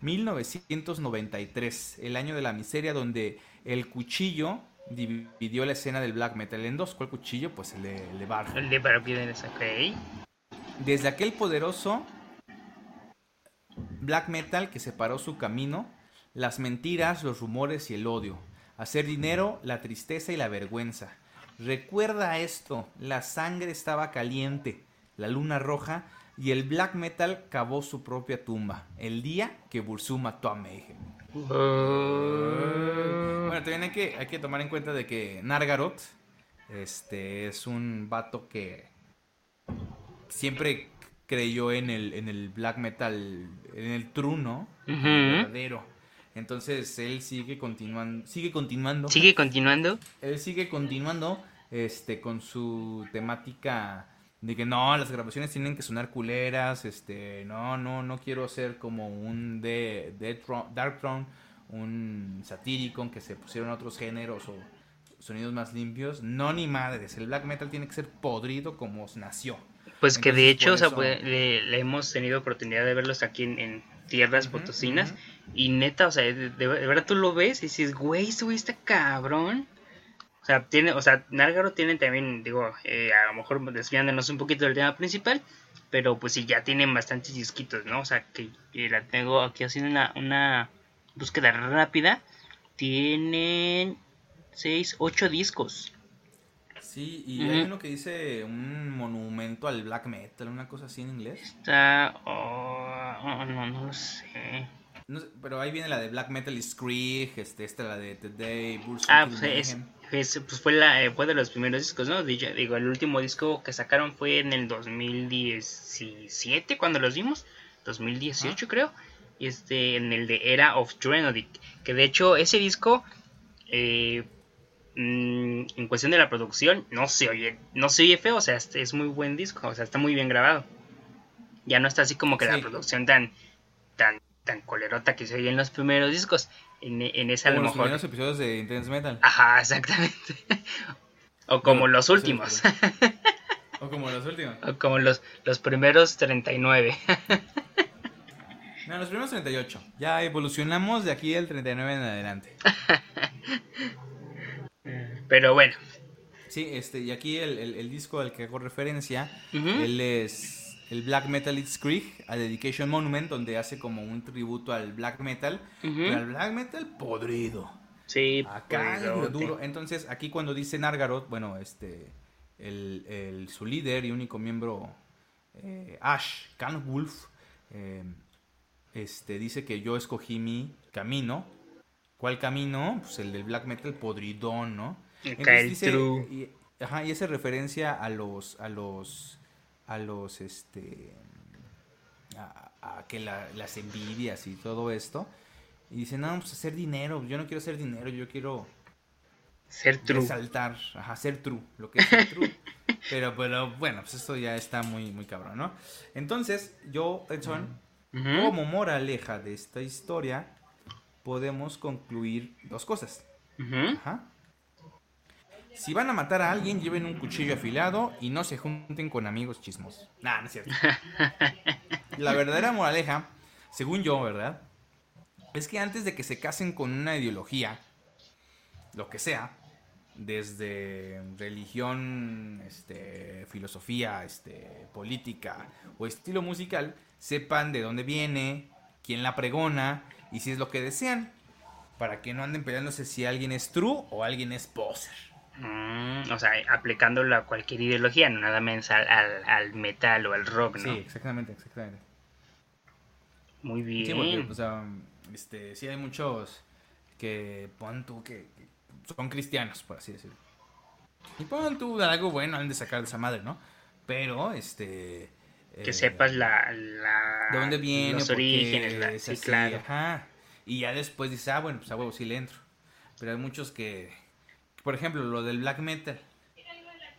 1993, el año de la miseria donde el cuchillo dividió la escena del black metal en dos. ¿Cuál cuchillo? Pues el de, el de Barja. El de Parapiedras, ok. Desde aquel poderoso black metal que separó su camino, las mentiras, los rumores y el odio, hacer dinero, la tristeza y la vergüenza. Recuerda esto, la sangre estaba caliente, la luna roja y el black metal cavó su propia tumba, el día que Bursum mató a Mayhem. Bueno, también hay que, hay que tomar en cuenta de que Nargarot este, es un vato que siempre creyó en el, en el black metal, en el true, ¿no? Ujú. verdadero. Entonces él sigue continuando, sigue continuando. Sigue continuando. Él sigue continuando este con su temática de que no, las grabaciones tienen que sonar culeras, este, no, no, no quiero ser como un de, Dark Throne, un satírico en que se pusieron otros géneros o sonidos más limpios. No, ni madres, el black metal tiene que ser podrido como nació. Pues que de hecho, o sea, eso- pues, le, le hemos tenido oportunidad de verlos aquí en, en tierras potosinas. Y neta, o sea, de, de- de verdad tú lo ves y dices, güey, está cabrón. O sea, tiene, o sea, Nárgaro tiene también, digo, eh, a lo mejor desviándonos un poquito del tema principal, pero pues sí, ya tienen bastantes disquitos, ¿no? O sea, que, que la tengo aquí haciendo una, una búsqueda rápida. Tienen 6, 8 discos. Sí, y hay uno que dice un monumento al black metal, una cosa así en inglés. Está... oh, oh, no, no lo sé. No sé, pero ahí viene la de black metal Screeg, este, esta la de Today, Bullshit Ah, pues, es, Mayhem. es- pues fue, la, eh, fue de los primeros discos, ¿no? Digo, digo, el último disco que sacaron fue en el 2017, cuando los vimos. 2018, creo. Y este, en el de Era of Drenodic. Que de hecho, ese disco, eh, mm, en cuestión de la producción, no se oye, no se oye feo. O sea, este es muy buen disco. O sea, está muy bien grabado. Ya no está así como que la producción tan, tan, tan colerota que se oye en los primeros discos. En, en ese a Como lo los mejor. primeros episodios de Intense Metal. Ajá, exactamente. o como los últimos. O como los últimos. o como los, los primeros 39. No, los primeros 38. Ya evolucionamos de aquí el 39 en adelante. Pero bueno. Sí, este, y aquí el, el- el disco al que hago referencia, él es el Black Metal It's Creek, a Dedication Monument, donde hace como un tributo al black metal, pero al black metal podrido. Sí, Acá podridote. duro. Entonces, aquí cuando dice Nargaroth, bueno, este, el, el- su líder y único miembro, eh, Ash Wolf, eh, este, dice que yo escogí mi camino. ¿Cuál camino? Pues el del black metal podridón, ¿no? El true. y, ajá, y hace referencia a los, a los, a los, este, a, a que la- las envidias y todo esto. Y dice, no, pues hacer dinero, yo no quiero hacer dinero, yo quiero Ser true. resaltar, ajá, ser true, lo que es ser true. pero, pero bueno, pues esto ya está muy, muy cabrón, ¿no? Entonces, yo, Edson, Como moraleja de esta historia, podemos concluir dos cosas. Ajá. Si van a matar a alguien, lleven un cuchillo afilado y no se junten con amigos chismosos. Nah, no es cierto. La verdadera moraleja, según yo, ¿verdad? Es que antes de que se casen con una ideología, lo que sea, desde religión, este, filosofía, este, política o estilo musical, sepan de dónde viene, quién la pregona y si es lo que desean, para que no anden peleándose si alguien es true o alguien es poser. Mm, o sea, aplicándolo a cualquier ideología, no nada más al, al, al metal o al rock, ¿no? Sí, exactamente, exactamente. Muy bien. Sí, porque, o sea, este, sí hay muchos que pon tú que, que son cristianos, por así decirlo. Y pon tú algo bueno han de sacar de esa madre, ¿no? Pero, este... que eh, sepas la, la- de dónde viene, los orígenes, la- es sí, así, claro. ajá. Y ya después dices, ah, bueno, pues a huevo sí le entro. Pero hay muchos que, por ejemplo, lo del black metal,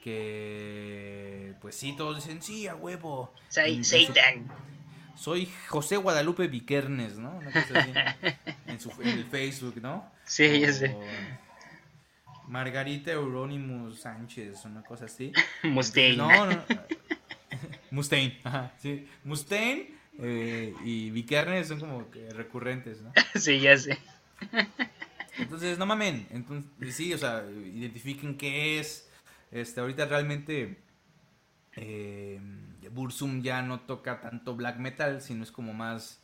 que pues sí, todos dicen, sí, a huevo. Su- Satan. soy José Guadalupe Vikernes, ¿no? Una cosa así, en, su, en el Facebook, ¿no? Sí, ya sé. Margarita Euronymous Sánchez, una cosa así. Mustaine. No, no. Mustaine, ajá, sí. Mustaine eh, y Vikernes son como que recurrentes, ¿no? sí, ya sé. Entonces, no mamen. Entonces, sí, o sea, identifiquen qué es. Este, ahorita realmente eh, Bursum ya no toca tanto black metal, sino es como más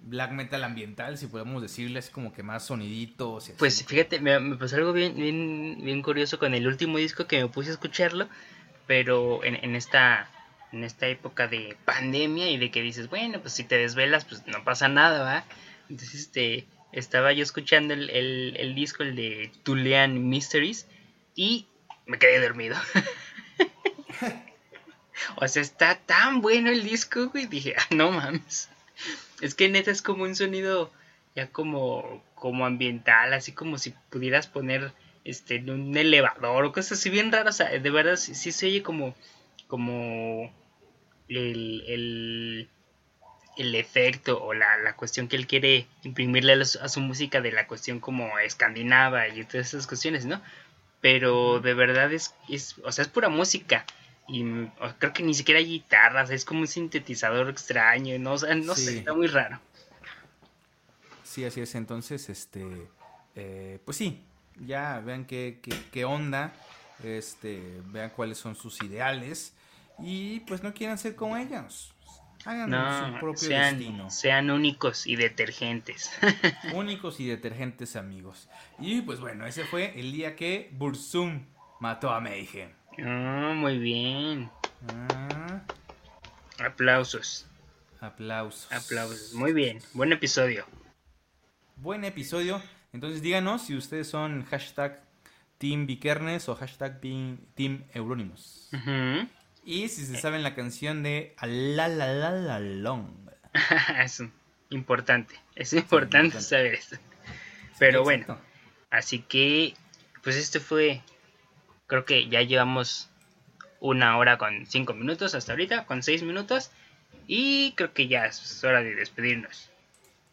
black metal ambiental, si podemos decirle, es como que más soniditos. Pues fíjate, me, me pasó algo bien, bien, bien curioso con el último disco que me puse a escucharlo, pero en, en esta en esta época de pandemia y de que dices, bueno, pues si te desvelas, pues no pasa nada, ¿va? Entonces, este, estaba yo escuchando el, el, disco, el de Tulian Mysteries, y me quedé dormido. o sea, está tan bueno el disco, güey, dije, ah, no mames. Es que neta es como un sonido ya como, como ambiental, así como si pudieras poner este en un elevador o cosas así bien raras. O sea, de verdad sí, sí se oye como, como el, el, el efecto o la, la cuestión que él quiere imprimirle a, los- a su música de la cuestión como escandinava y todas esas cuestiones, ¿no? Pero de verdad es, es, o sea, es pura música. Y creo que ni siquiera hay guitarras, es como un sintetizador extraño, no, O sea, no Sí. sé, está muy raro. Sí, así es. Entonces, este, eh, pues sí, ya vean qué, qué, qué onda, este, vean cuáles son sus ideales y pues no quieran ser como ellos. Hagan su propio sean, destino. sean únicos y detergentes. Únicos y detergentes amigos. Y pues bueno, ese fue el día que Bursum mató a Mayhem. Ah, muy bien. Ah, Aplausos, aplausos. aplausos. Muy bien, buen episodio. Buen episodio. Entonces díganos si ustedes son hashtag Team Vikernes o hashtag Team, team Euronymous. Ujú. Y si se saben la canción de La La La La Long. es importante, es importante importante. saber esto. Pero bueno, así que, pues este fue, creo que ya llevamos una hora con cinco minutos hasta ahorita, con seis minutos. Y creo que ya es hora de despedirnos.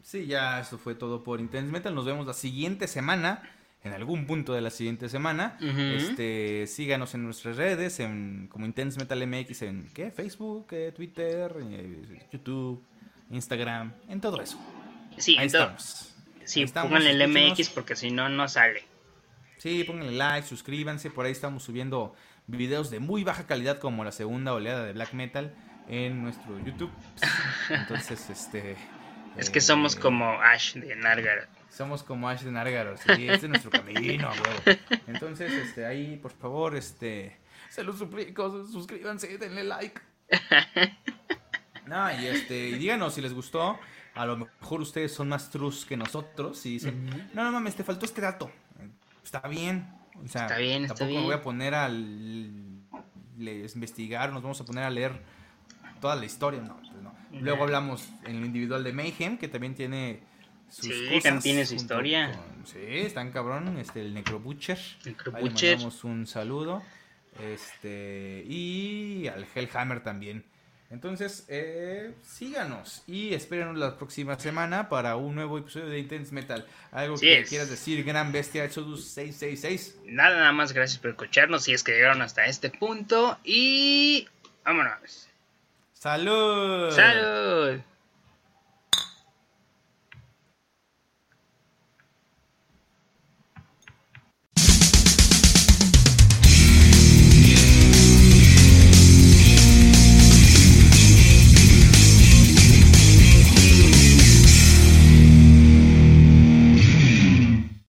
Sí, ya eso fue todo por Intense Metal. Nos vemos la siguiente semana. En algún punto de la siguiente semana. Este, síganos en nuestras redes, en como Intense Metal MX en ¿qué? Facebook, eh, Twitter, eh, YouTube, Instagram, en todo eso. Sí, Ahí estamos. sí Ahí estamos, pónganle el. MX porque si no, no sale. Sí, pónganle like, suscríbanse. Por ahí estamos subiendo videos de muy baja calidad como la segunda oleada de black metal en nuestro YouTube. Entonces, este. Es que eh, somos como Ash de Nargar. Somos como Ash de Nargaro, sí, este es nuestro camino, huevo. Entonces, este, ahí, por favor, este, se los suplico, suscríbanse, denle like. No, y este, y díganos si les gustó. A lo mejor ustedes son más trus que nosotros y dicen, no, no mames, te faltó este dato. Está bien. O sea, Está bien, está tampoco me voy a poner a les investigar, nos vamos a poner a leer toda la historia. No, pues no. Luego hablamos en lo individual de Mayhem, que también tiene sus Sí, cosas. también tiene su historia. con- sí, están cabrón, este, el Necrobutcher. Necrobutcher. Le mandamos un saludo. Este, y al Hellhammer también. Entonces, eh, síganos y espérenos la próxima semana para un nuevo episodio de Intense Metal. Algo que es. quieras decir, Gran Bestia Exodus 666. Nada, nada más gracias por escucharnos si es que llegaron hasta este punto. Y vámonos. ¡Salud! ¡Salud!